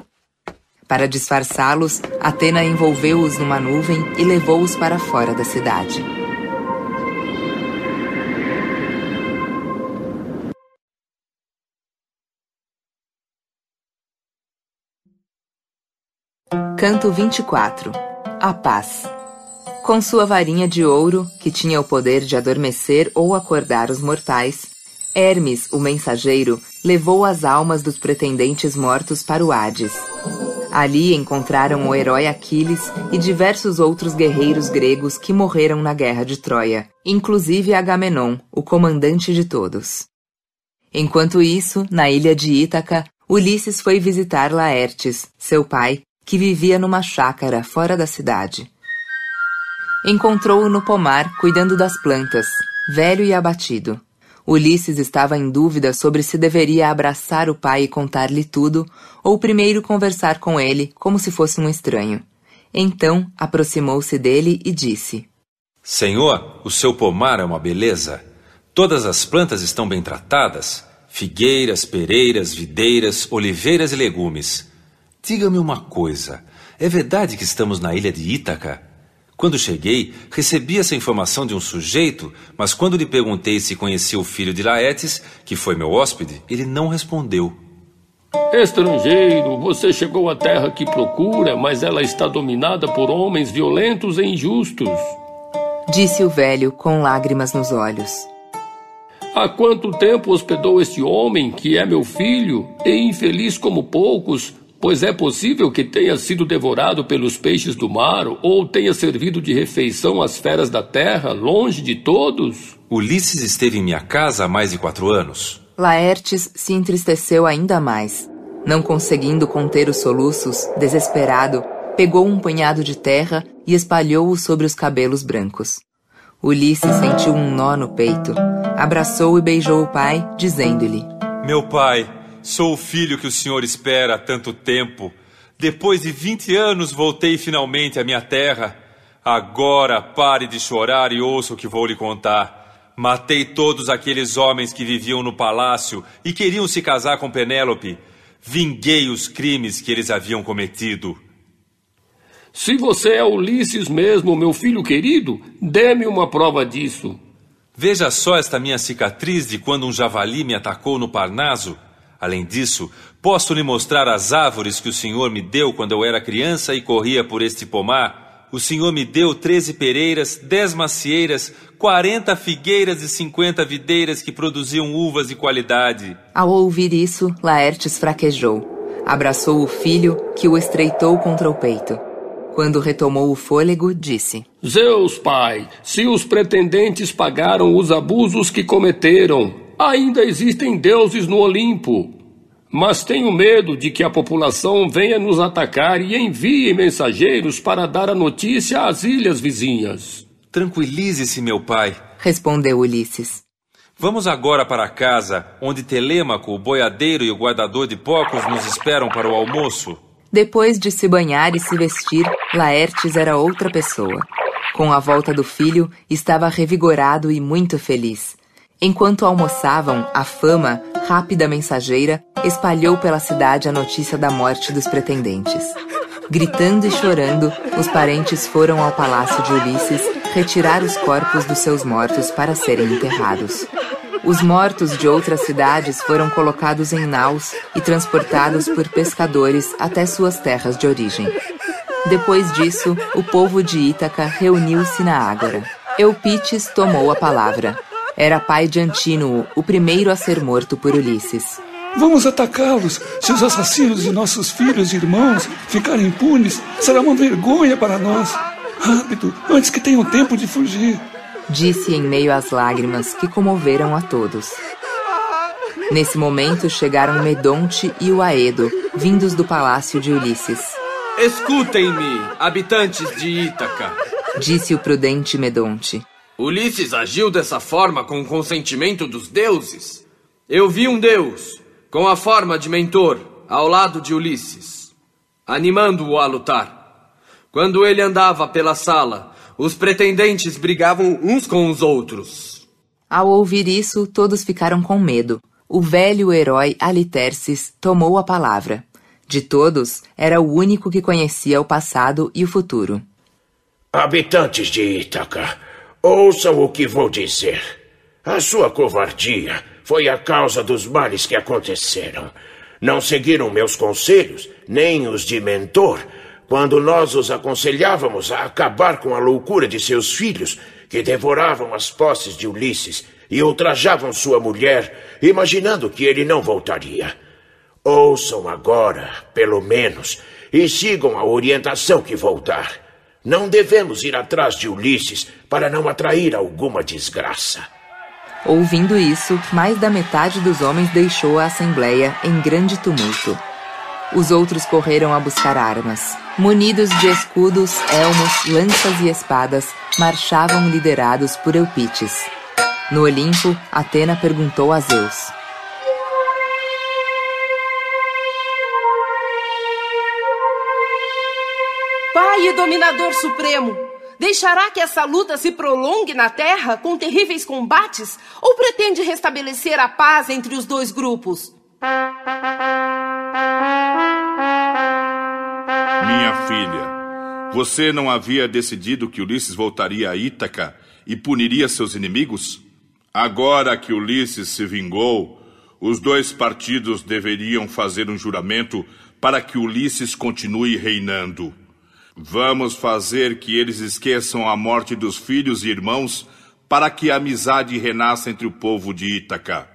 Para disfarçá-los, Atena envolveu-os numa nuvem e levou-os para fora da cidade. Canto 24 A Paz Com sua varinha de ouro, que tinha o poder de adormecer ou acordar os mortais, Hermes, o mensageiro, levou as almas dos pretendentes mortos para o Hades. Ali encontraram o herói Aquiles e diversos outros guerreiros gregos que morreram na guerra de Troia, inclusive Agamenon, o comandante de todos. Enquanto isso, na ilha de Ítaca, Ulisses foi visitar Laertes, seu pai, que vivia numa chácara fora da cidade. Encontrou-o no pomar, cuidando das plantas, velho e abatido. Ulisses estava em dúvida sobre se deveria abraçar o pai e contar-lhe tudo, ou primeiro conversar com ele como se fosse um estranho. Então aproximou-se dele e disse: Senhor, o seu pomar é uma beleza. Todas as plantas estão bem tratadas: figueiras, pereiras, videiras, oliveiras e legumes. Diga-me uma coisa: é verdade que estamos na ilha de Ítaca? Quando cheguei, recebi essa informação de um sujeito, mas quando lhe perguntei se conhecia o filho de Laetes, que foi meu hóspede, ele não respondeu. Estrangeiro, você chegou à terra que procura, mas ela está dominada por homens violentos e injustos. Disse o velho com lágrimas nos olhos. Há quanto tempo hospedou este homem, que é meu filho, e infeliz como poucos, Pois é possível que tenha sido devorado pelos peixes do mar ou tenha servido de refeição às feras da terra, longe de todos? Ulisses esteve em minha casa há mais de quatro anos. Laertes se entristeceu ainda mais. Não conseguindo conter os soluços, desesperado, pegou um punhado de terra e espalhou-o sobre os cabelos brancos. Ulisses sentiu um nó no peito. Abraçou e beijou o pai, dizendo-lhe: Meu pai, Sou o filho que o senhor espera há tanto tempo. Depois de vinte anos voltei finalmente à minha terra. Agora pare de chorar e ouça o que vou lhe contar. Matei todos aqueles homens que viviam no palácio e queriam se casar com Penélope. Vinguei os crimes que eles haviam cometido. Se você é Ulisses mesmo, meu filho querido, dê-me uma prova disso. Veja só esta minha cicatriz de quando um javali me atacou no Parnaso. Além disso, posso lhe mostrar as árvores que o Senhor me deu quando eu era criança e corria por este pomar. O Senhor me deu treze pereiras, dez macieiras, quarenta figueiras e cinquenta videiras que produziam uvas de qualidade. Ao ouvir isso, Laertes fraquejou. Abraçou o filho, que o estreitou contra o peito. Quando retomou o fôlego, disse: Zeus, pai, se os pretendentes pagaram os abusos que cometeram, Ainda existem deuses no Olimpo. Mas tenho medo de que a população venha nos atacar e envie mensageiros para dar a notícia às ilhas vizinhas. Tranquilize-se, meu pai, respondeu Ulisses. Vamos agora para casa, onde Telêmaco, o boiadeiro e o guardador de porcos nos esperam para o almoço. Depois de se banhar e se vestir, Laertes era outra pessoa. Com a volta do filho, estava revigorado e muito feliz. Enquanto almoçavam, a fama, rápida mensageira, espalhou pela cidade a notícia da morte dos pretendentes. Gritando e chorando, os parentes foram ao palácio de Ulisses retirar os corpos dos seus mortos para serem enterrados. Os mortos de outras cidades foram colocados em naus e transportados por pescadores até suas terras de origem. Depois disso, o povo de Ítaca reuniu-se na Ágora. Eupites tomou a palavra. Era pai de Antínuo, o primeiro a ser morto por Ulisses. Vamos atacá-los. Se os assassinos de nossos filhos e irmãos ficarem impunes, será uma vergonha para nós. Rápido, antes que tenham tempo de fugir. Disse em meio às lágrimas que comoveram a todos. Nesse momento chegaram Medonte e o Aedo, vindos do palácio de Ulisses. Escutem-me, habitantes de Ítaca, disse o prudente Medonte. Ulisses agiu dessa forma com o consentimento dos deuses. Eu vi um deus, com a forma de mentor, ao lado de Ulisses, animando-o a lutar. Quando ele andava pela sala, os pretendentes brigavam uns com os outros. Ao ouvir isso, todos ficaram com medo. O velho herói Aliterces tomou a palavra. De todos, era o único que conhecia o passado e o futuro. Habitantes de Ítaca, ouçam o que vou dizer. A sua covardia foi a causa dos males que aconteceram. Não seguiram meus conselhos, nem os de mentor, quando nós os aconselhávamos a acabar com a loucura de seus filhos, que devoravam as posses de Ulisses e ultrajavam sua mulher, imaginando que ele não voltaria. Ouçam agora, pelo menos, e sigam a orientação que vou dar. Não devemos ir atrás de Ulisses para não atrair alguma desgraça. Ouvindo isso, mais da metade dos homens deixou a assembleia em grande tumulto. Os outros correram a buscar armas. Munidos de escudos, elmos, lanças e espadas, marchavam liderados por Eupites. No Olimpo, Atena perguntou a Zeus: Dominador Supremo, deixará que essa luta se prolongue na Terra com terríveis combates ou pretende restabelecer a paz entre os dois grupos? Minha filha, você não havia decidido que Ulisses voltaria a Ítaca e puniria seus inimigos? Agora que Ulisses se vingou, os dois partidos deveriam fazer um juramento para que Ulisses continue reinando. Vamos fazer que eles esqueçam a morte dos filhos e irmãos para que a amizade renasça entre o povo de Ítaca.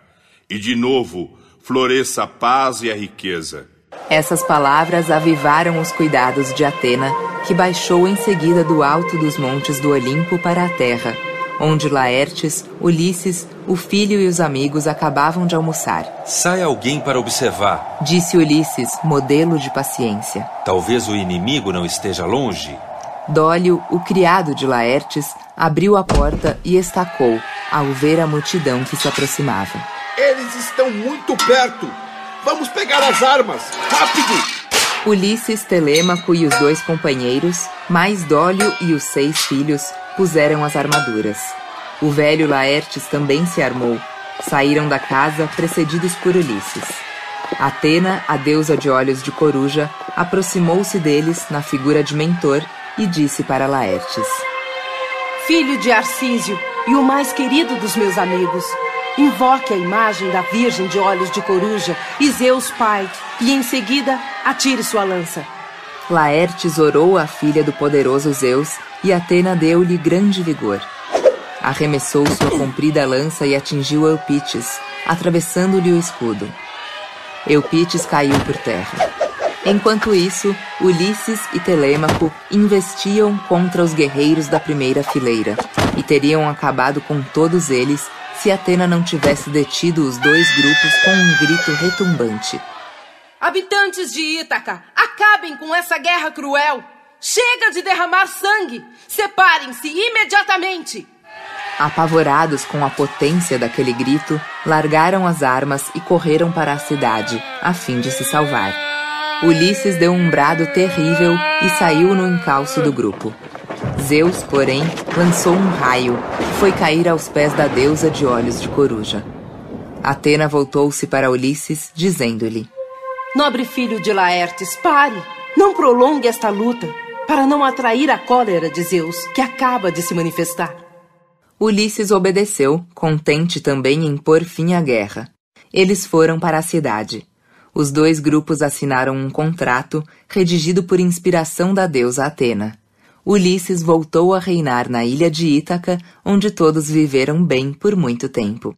E de novo floresça a paz e a riqueza. Essas palavras avivaram os cuidados de Atena, que baixou em seguida do alto dos montes do Olimpo para a terra, onde Laertes, Ulisses, o filho e os amigos acabavam de almoçar. Sai alguém para observar, Disse Ulisses, modelo de paciência. Talvez o inimigo não esteja longe. Dólio, o criado de Laertes, abriu a porta e estacou, ao ver a multidão que se aproximava. Eles estão muito perto! Vamos pegar as armas! Rápido! Ulisses, Telêmaco e os dois companheiros, mais Dólio e os seis filhos, puseram as armaduras. O velho Laertes também se armou. Saíram da casa precedidos por Ulisses. Atena, a deusa de olhos de coruja, aproximou-se deles na figura de mentor e disse para Laertes: Filho de Arcísio e o mais querido dos meus amigos, invoque a imagem da Virgem de olhos de coruja e Zeus Pai, e em seguida atire sua lança. Laertes orou a filha do poderoso Zeus e Atena deu-lhe grande vigor. Arremessou sua comprida lança e atingiu Eupites, atravessando-lhe o escudo. Eupites caiu por terra. Enquanto isso, Ulisses e Telêmaco investiam contra os guerreiros da primeira fileira e teriam acabado com todos eles se Atena não tivesse detido os dois grupos com um grito retumbante. Habitantes de Ítaca, acabem com essa guerra cruel! Chega de derramar sangue! Separem-se imediatamente! Apavorados com a potência daquele grito, largaram as armas e correram para a cidade, a fim de se salvar. Ulisses deu um brado terrível e saiu no encalço do grupo. Zeus, porém, lançou um raio que foi cair aos pés da deusa de olhos de coruja. Atena voltou-se para Ulisses, dizendo-lhe: Nobre filho de Laertes, pare! Não prolongue esta luta, para não atrair a cólera de Zeus, que acaba de se manifestar. Ulisses obedeceu, contente também em pôr fim à guerra. Eles foram para a cidade. Os dois grupos assinaram um contrato, redigido por inspiração da deusa Atena. Ulisses voltou a reinar na ilha de Ítaca, onde todos viveram bem por muito tempo.